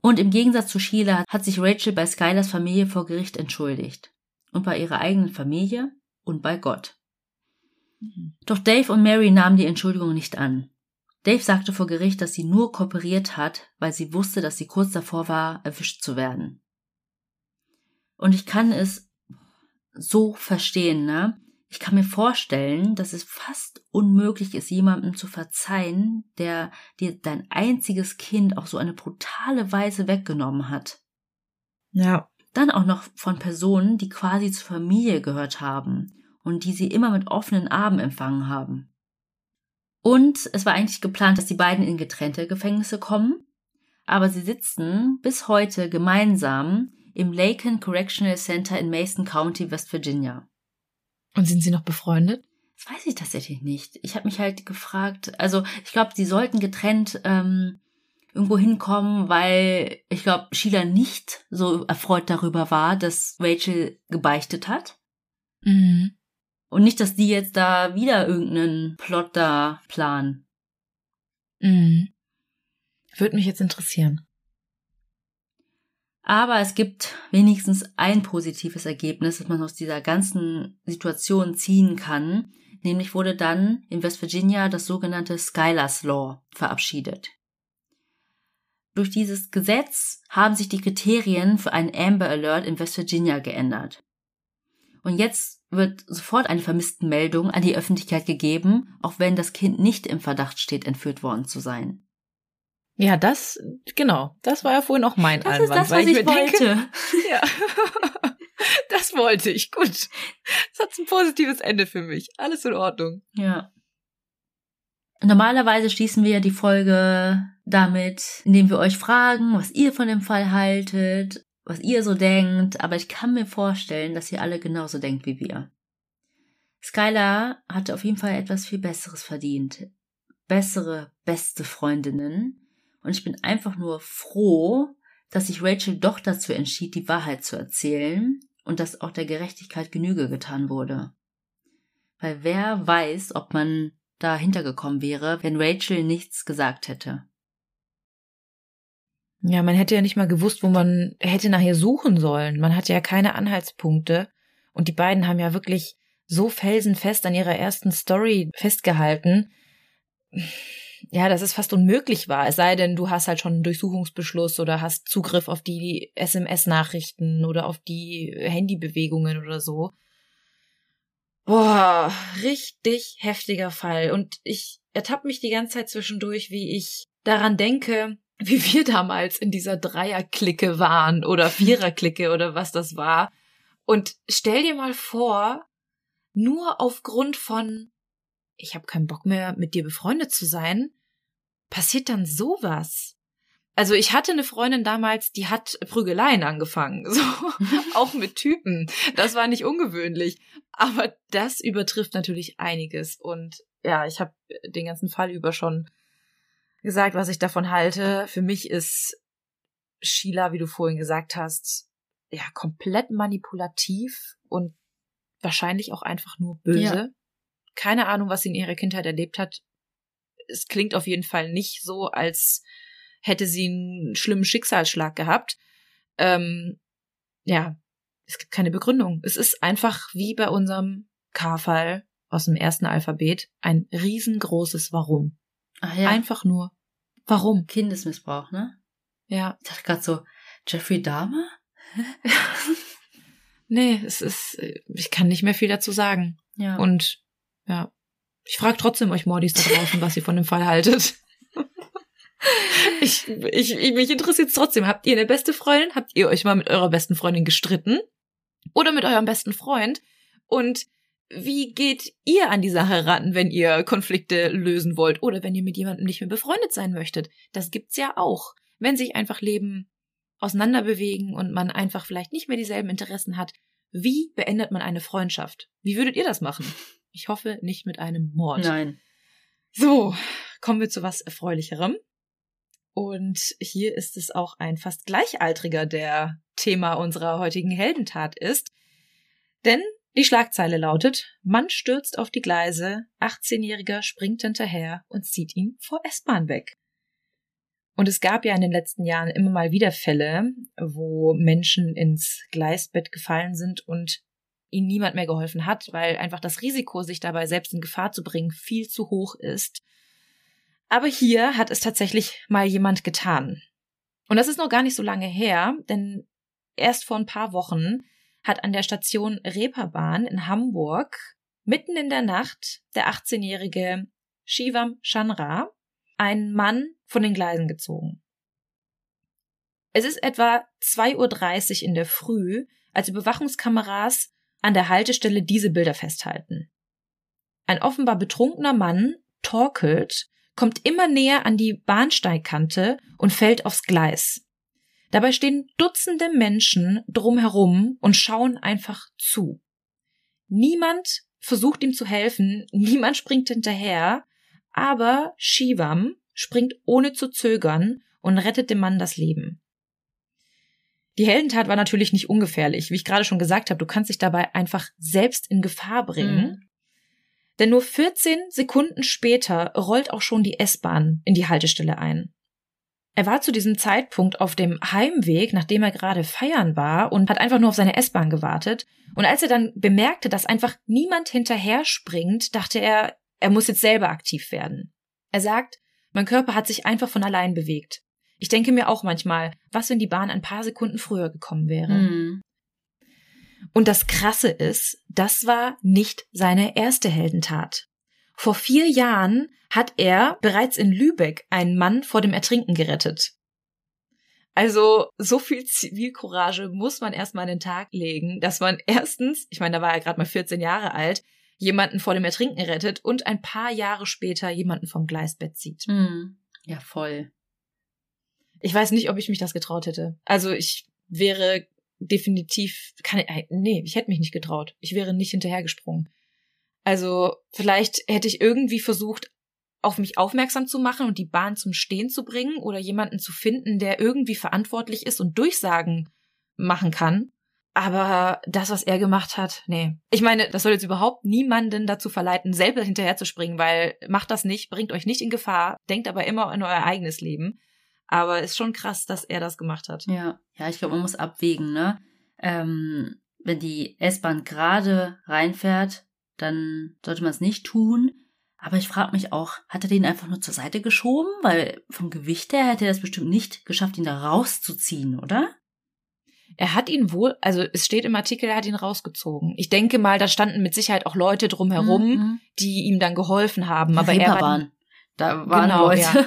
Und im Gegensatz zu Sheila hat sich Rachel bei Skylers Familie vor Gericht entschuldigt. Und bei ihrer eigenen Familie und bei Gott. Mhm. Doch Dave und Mary nahmen die Entschuldigung nicht an. Dave sagte vor Gericht, dass sie nur kooperiert hat, weil sie wusste, dass sie kurz davor war, erwischt zu werden. Und ich kann es so verstehen, ne? Ich kann mir vorstellen, dass es fast unmöglich ist, jemandem zu verzeihen, der dir dein einziges Kind auf so eine brutale Weise weggenommen hat. Ja. Dann auch noch von Personen, die quasi zur Familie gehört haben und die sie immer mit offenen Armen empfangen haben. Und es war eigentlich geplant, dass die beiden in getrennte Gefängnisse kommen, aber sie sitzen bis heute gemeinsam im Laken Correctional Center in Mason County, West Virginia. Und sind sie noch befreundet? Das weiß ich tatsächlich nicht. Ich habe mich halt gefragt, also ich glaube, sie sollten getrennt ähm, irgendwo hinkommen, weil ich glaube, Sheila nicht so erfreut darüber war, dass Rachel gebeichtet hat. Mhm. Und nicht, dass die jetzt da wieder irgendeinen Plot da planen. Mhm. Würde mich jetzt interessieren. Aber es gibt wenigstens ein positives Ergebnis, das man aus dieser ganzen Situation ziehen kann. Nämlich wurde dann in West Virginia das sogenannte Skylar's Law verabschiedet. Durch dieses Gesetz haben sich die Kriterien für einen Amber Alert in West Virginia geändert. Und jetzt wird sofort eine Vermisstenmeldung an die Öffentlichkeit gegeben, auch wenn das Kind nicht im Verdacht steht, entführt worden zu sein. Ja, das, genau, das war ja vorhin auch mein das Einwand. Das ist das, was ich, ich wollte. Denke, ja, das wollte ich, gut. Das hat ein positives Ende für mich. Alles in Ordnung. Ja. Normalerweise schließen wir ja die Folge damit, indem wir euch fragen, was ihr von dem Fall haltet, was ihr so denkt, aber ich kann mir vorstellen, dass ihr alle genauso denkt wie wir. Skylar hatte auf jeden Fall etwas viel Besseres verdient. Bessere, beste Freundinnen. Und ich bin einfach nur froh, dass sich Rachel doch dazu entschied, die Wahrheit zu erzählen und dass auch der Gerechtigkeit Genüge getan wurde. Weil wer weiß, ob man da hintergekommen wäre, wenn Rachel nichts gesagt hätte. Ja, man hätte ja nicht mal gewusst, wo man hätte nachher suchen sollen. Man hatte ja keine Anhaltspunkte. Und die beiden haben ja wirklich so felsenfest an ihrer ersten Story festgehalten. Ja, dass es fast unmöglich war. Es sei denn, du hast halt schon einen Durchsuchungsbeschluss oder hast Zugriff auf die SMS-Nachrichten oder auf die Handybewegungen oder so. Boah, richtig heftiger Fall. Und ich ertappe mich die ganze Zeit zwischendurch, wie ich daran denke, wie wir damals in dieser Dreierklicke waren oder Viererklicke oder was das war. Und stell dir mal vor, nur aufgrund von, ich habe keinen Bock mehr, mit dir befreundet zu sein, passiert dann sowas. Also ich hatte eine Freundin damals, die hat Prügeleien angefangen, so auch mit Typen. Das war nicht ungewöhnlich, aber das übertrifft natürlich einiges und ja, ich habe den ganzen Fall über schon gesagt, was ich davon halte. Für mich ist Sheila, wie du vorhin gesagt hast, ja, komplett manipulativ und wahrscheinlich auch einfach nur böse. Ja. Keine Ahnung, was sie in ihrer Kindheit erlebt hat. Es klingt auf jeden Fall nicht so, als hätte sie einen schlimmen Schicksalsschlag gehabt. Ähm, ja, es gibt keine Begründung. Es ist einfach wie bei unserem K-Fall aus dem ersten Alphabet ein riesengroßes Warum. Ach ja. Einfach nur, warum? Kindesmissbrauch, ne? Ja. Ich dachte gerade so, Jeffrey Dahmer? nee, es ist, ich kann nicht mehr viel dazu sagen. Ja. Und ja, ich frage trotzdem euch Mordis da draußen, was ihr von dem Fall haltet. ich, ich, mich interessiert es trotzdem. Habt ihr eine beste Freundin? Habt ihr euch mal mit eurer besten Freundin gestritten? Oder mit eurem besten Freund? Und wie geht ihr an die Sache ran, wenn ihr Konflikte lösen wollt oder wenn ihr mit jemandem nicht mehr befreundet sein möchtet? Das gibt's ja auch. Wenn sich einfach Leben auseinanderbewegen und man einfach vielleicht nicht mehr dieselben Interessen hat, wie beendet man eine Freundschaft? Wie würdet ihr das machen? Ich hoffe nicht mit einem Mord. Nein. So, kommen wir zu was Erfreulicherem. Und hier ist es auch ein fast gleichaltriger, der Thema unserer heutigen Heldentat ist. Denn die Schlagzeile lautet, Mann stürzt auf die Gleise, 18-Jähriger springt hinterher und zieht ihn vor S-Bahn weg. Und es gab ja in den letzten Jahren immer mal wieder Fälle, wo Menschen ins Gleisbett gefallen sind und ihnen niemand mehr geholfen hat, weil einfach das Risiko, sich dabei selbst in Gefahr zu bringen, viel zu hoch ist. Aber hier hat es tatsächlich mal jemand getan. Und das ist noch gar nicht so lange her, denn erst vor ein paar Wochen hat an der Station Reeperbahn in Hamburg mitten in der Nacht der 18-jährige Shivam Chandra einen Mann von den Gleisen gezogen. Es ist etwa 2.30 Uhr in der Früh, als Überwachungskameras an der Haltestelle diese Bilder festhalten. Ein offenbar betrunkener Mann torkelt, kommt immer näher an die Bahnsteigkante und fällt aufs Gleis. Dabei stehen Dutzende Menschen drumherum und schauen einfach zu. Niemand versucht ihm zu helfen, niemand springt hinterher, aber Shivam springt ohne zu zögern und rettet dem Mann das Leben. Die Heldentat war natürlich nicht ungefährlich. Wie ich gerade schon gesagt habe, du kannst dich dabei einfach selbst in Gefahr bringen. Mhm. Denn nur 14 Sekunden später rollt auch schon die S-Bahn in die Haltestelle ein. Er war zu diesem Zeitpunkt auf dem Heimweg, nachdem er gerade feiern war und hat einfach nur auf seine S-Bahn gewartet. Und als er dann bemerkte, dass einfach niemand hinterher springt, dachte er, er muss jetzt selber aktiv werden. Er sagt, mein Körper hat sich einfach von allein bewegt. Ich denke mir auch manchmal, was wenn die Bahn ein paar Sekunden früher gekommen wäre. Mhm. Und das Krasse ist, das war nicht seine erste Heldentat. Vor vier Jahren hat er bereits in Lübeck einen Mann vor dem Ertrinken gerettet. Also so viel Zivilcourage muss man erstmal an den Tag legen, dass man erstens, ich meine, da war er gerade mal 14 Jahre alt, jemanden vor dem Ertrinken rettet und ein paar Jahre später jemanden vom Gleisbett zieht. Hm. Ja, voll. Ich weiß nicht, ob ich mich das getraut hätte. Also ich wäre definitiv, kann, äh, nee, ich hätte mich nicht getraut. Ich wäre nicht hinterhergesprungen. Also vielleicht hätte ich irgendwie versucht, auf mich aufmerksam zu machen und die Bahn zum Stehen zu bringen oder jemanden zu finden, der irgendwie verantwortlich ist und Durchsagen machen kann. Aber das, was er gemacht hat, nee. Ich meine, das soll jetzt überhaupt niemanden dazu verleiten, selber hinterher zu springen, weil macht das nicht, bringt euch nicht in Gefahr, denkt aber immer an euer eigenes Leben. Aber ist schon krass, dass er das gemacht hat. Ja, ja, ich glaube, man muss abwägen, ne? Ähm, wenn die S-Bahn gerade reinfährt, dann sollte man es nicht tun. Aber ich frage mich auch, hat er den einfach nur zur Seite geschoben? Weil vom Gewicht her hätte er es bestimmt nicht geschafft, ihn da rauszuziehen, oder? Er hat ihn wohl, also es steht im Artikel, er hat ihn rausgezogen. Ich denke mal, da standen mit Sicherheit auch Leute drumherum, mhm. die ihm dann geholfen haben. Aber er war, waren. Da waren genau, Leute. Ja.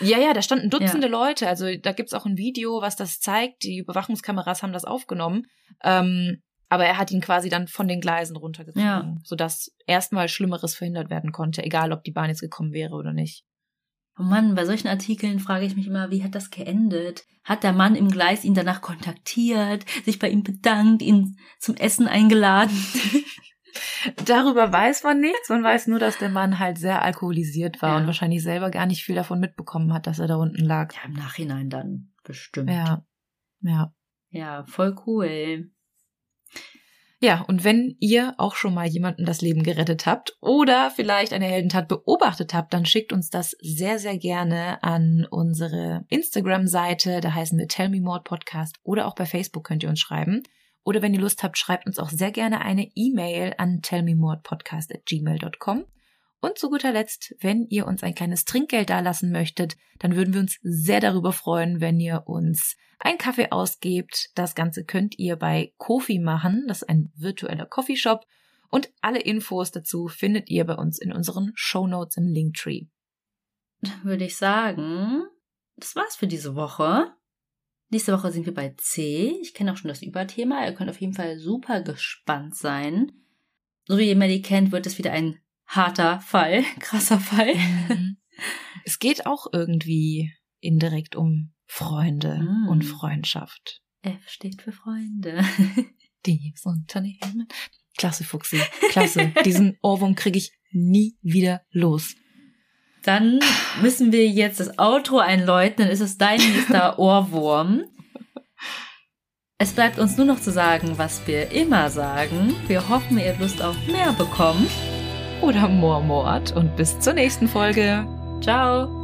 Ja, ja, da standen Dutzende ja. Leute. Also da gibt's auch ein Video, was das zeigt. Die Überwachungskameras haben das aufgenommen. Ähm, aber er hat ihn quasi dann von den Gleisen runtergezogen, ja. sodass erstmal Schlimmeres verhindert werden konnte, egal ob die Bahn jetzt gekommen wäre oder nicht. Oh Mann, bei solchen Artikeln frage ich mich immer, wie hat das geendet? Hat der Mann im Gleis ihn danach kontaktiert, sich bei ihm bedankt, ihn zum Essen eingeladen? Darüber weiß man nichts. Man weiß nur, dass der Mann halt sehr alkoholisiert war ja. und wahrscheinlich selber gar nicht viel davon mitbekommen hat, dass er da unten lag. Ja, im Nachhinein dann bestimmt. Ja. Ja. Ja, voll cool. Ja, und wenn ihr auch schon mal jemanden das Leben gerettet habt oder vielleicht eine Heldentat beobachtet habt, dann schickt uns das sehr, sehr gerne an unsere Instagram-Seite. Da heißen wir Tell Me More Podcast oder auch bei Facebook könnt ihr uns schreiben. Oder wenn ihr Lust habt, schreibt uns auch sehr gerne eine E-Mail an tellmemorepodcast.gmail.com. Und zu guter Letzt, wenn ihr uns ein kleines Trinkgeld dalassen möchtet, dann würden wir uns sehr darüber freuen, wenn ihr uns einen Kaffee ausgebt. Das Ganze könnt ihr bei Kofi machen. Das ist ein virtueller Coffeeshop. Und alle Infos dazu findet ihr bei uns in unseren Show Notes im Linktree. Dann würde ich sagen, das war's für diese Woche. Nächste Woche sind wir bei C. Ich kenne auch schon das Überthema. Ihr könnt auf jeden Fall super gespannt sein. So wie ihr Melly kennt, wird es wieder ein harter Fall, krasser Fall. Mhm. Es geht auch irgendwie indirekt um Freunde mm. und Freundschaft. F steht für Freunde. Dieses Unternehmen. Klasse, Fuchsi. Klasse. Diesen Ohrwurm kriege ich nie wieder los. Dann müssen wir jetzt das Outro einläuten, dann ist es dein nächster Ohrwurm. Es bleibt uns nur noch zu sagen, was wir immer sagen. Wir hoffen, ihr habt Lust auf mehr bekommen. Oder Moormord und bis zur nächsten Folge. Ciao.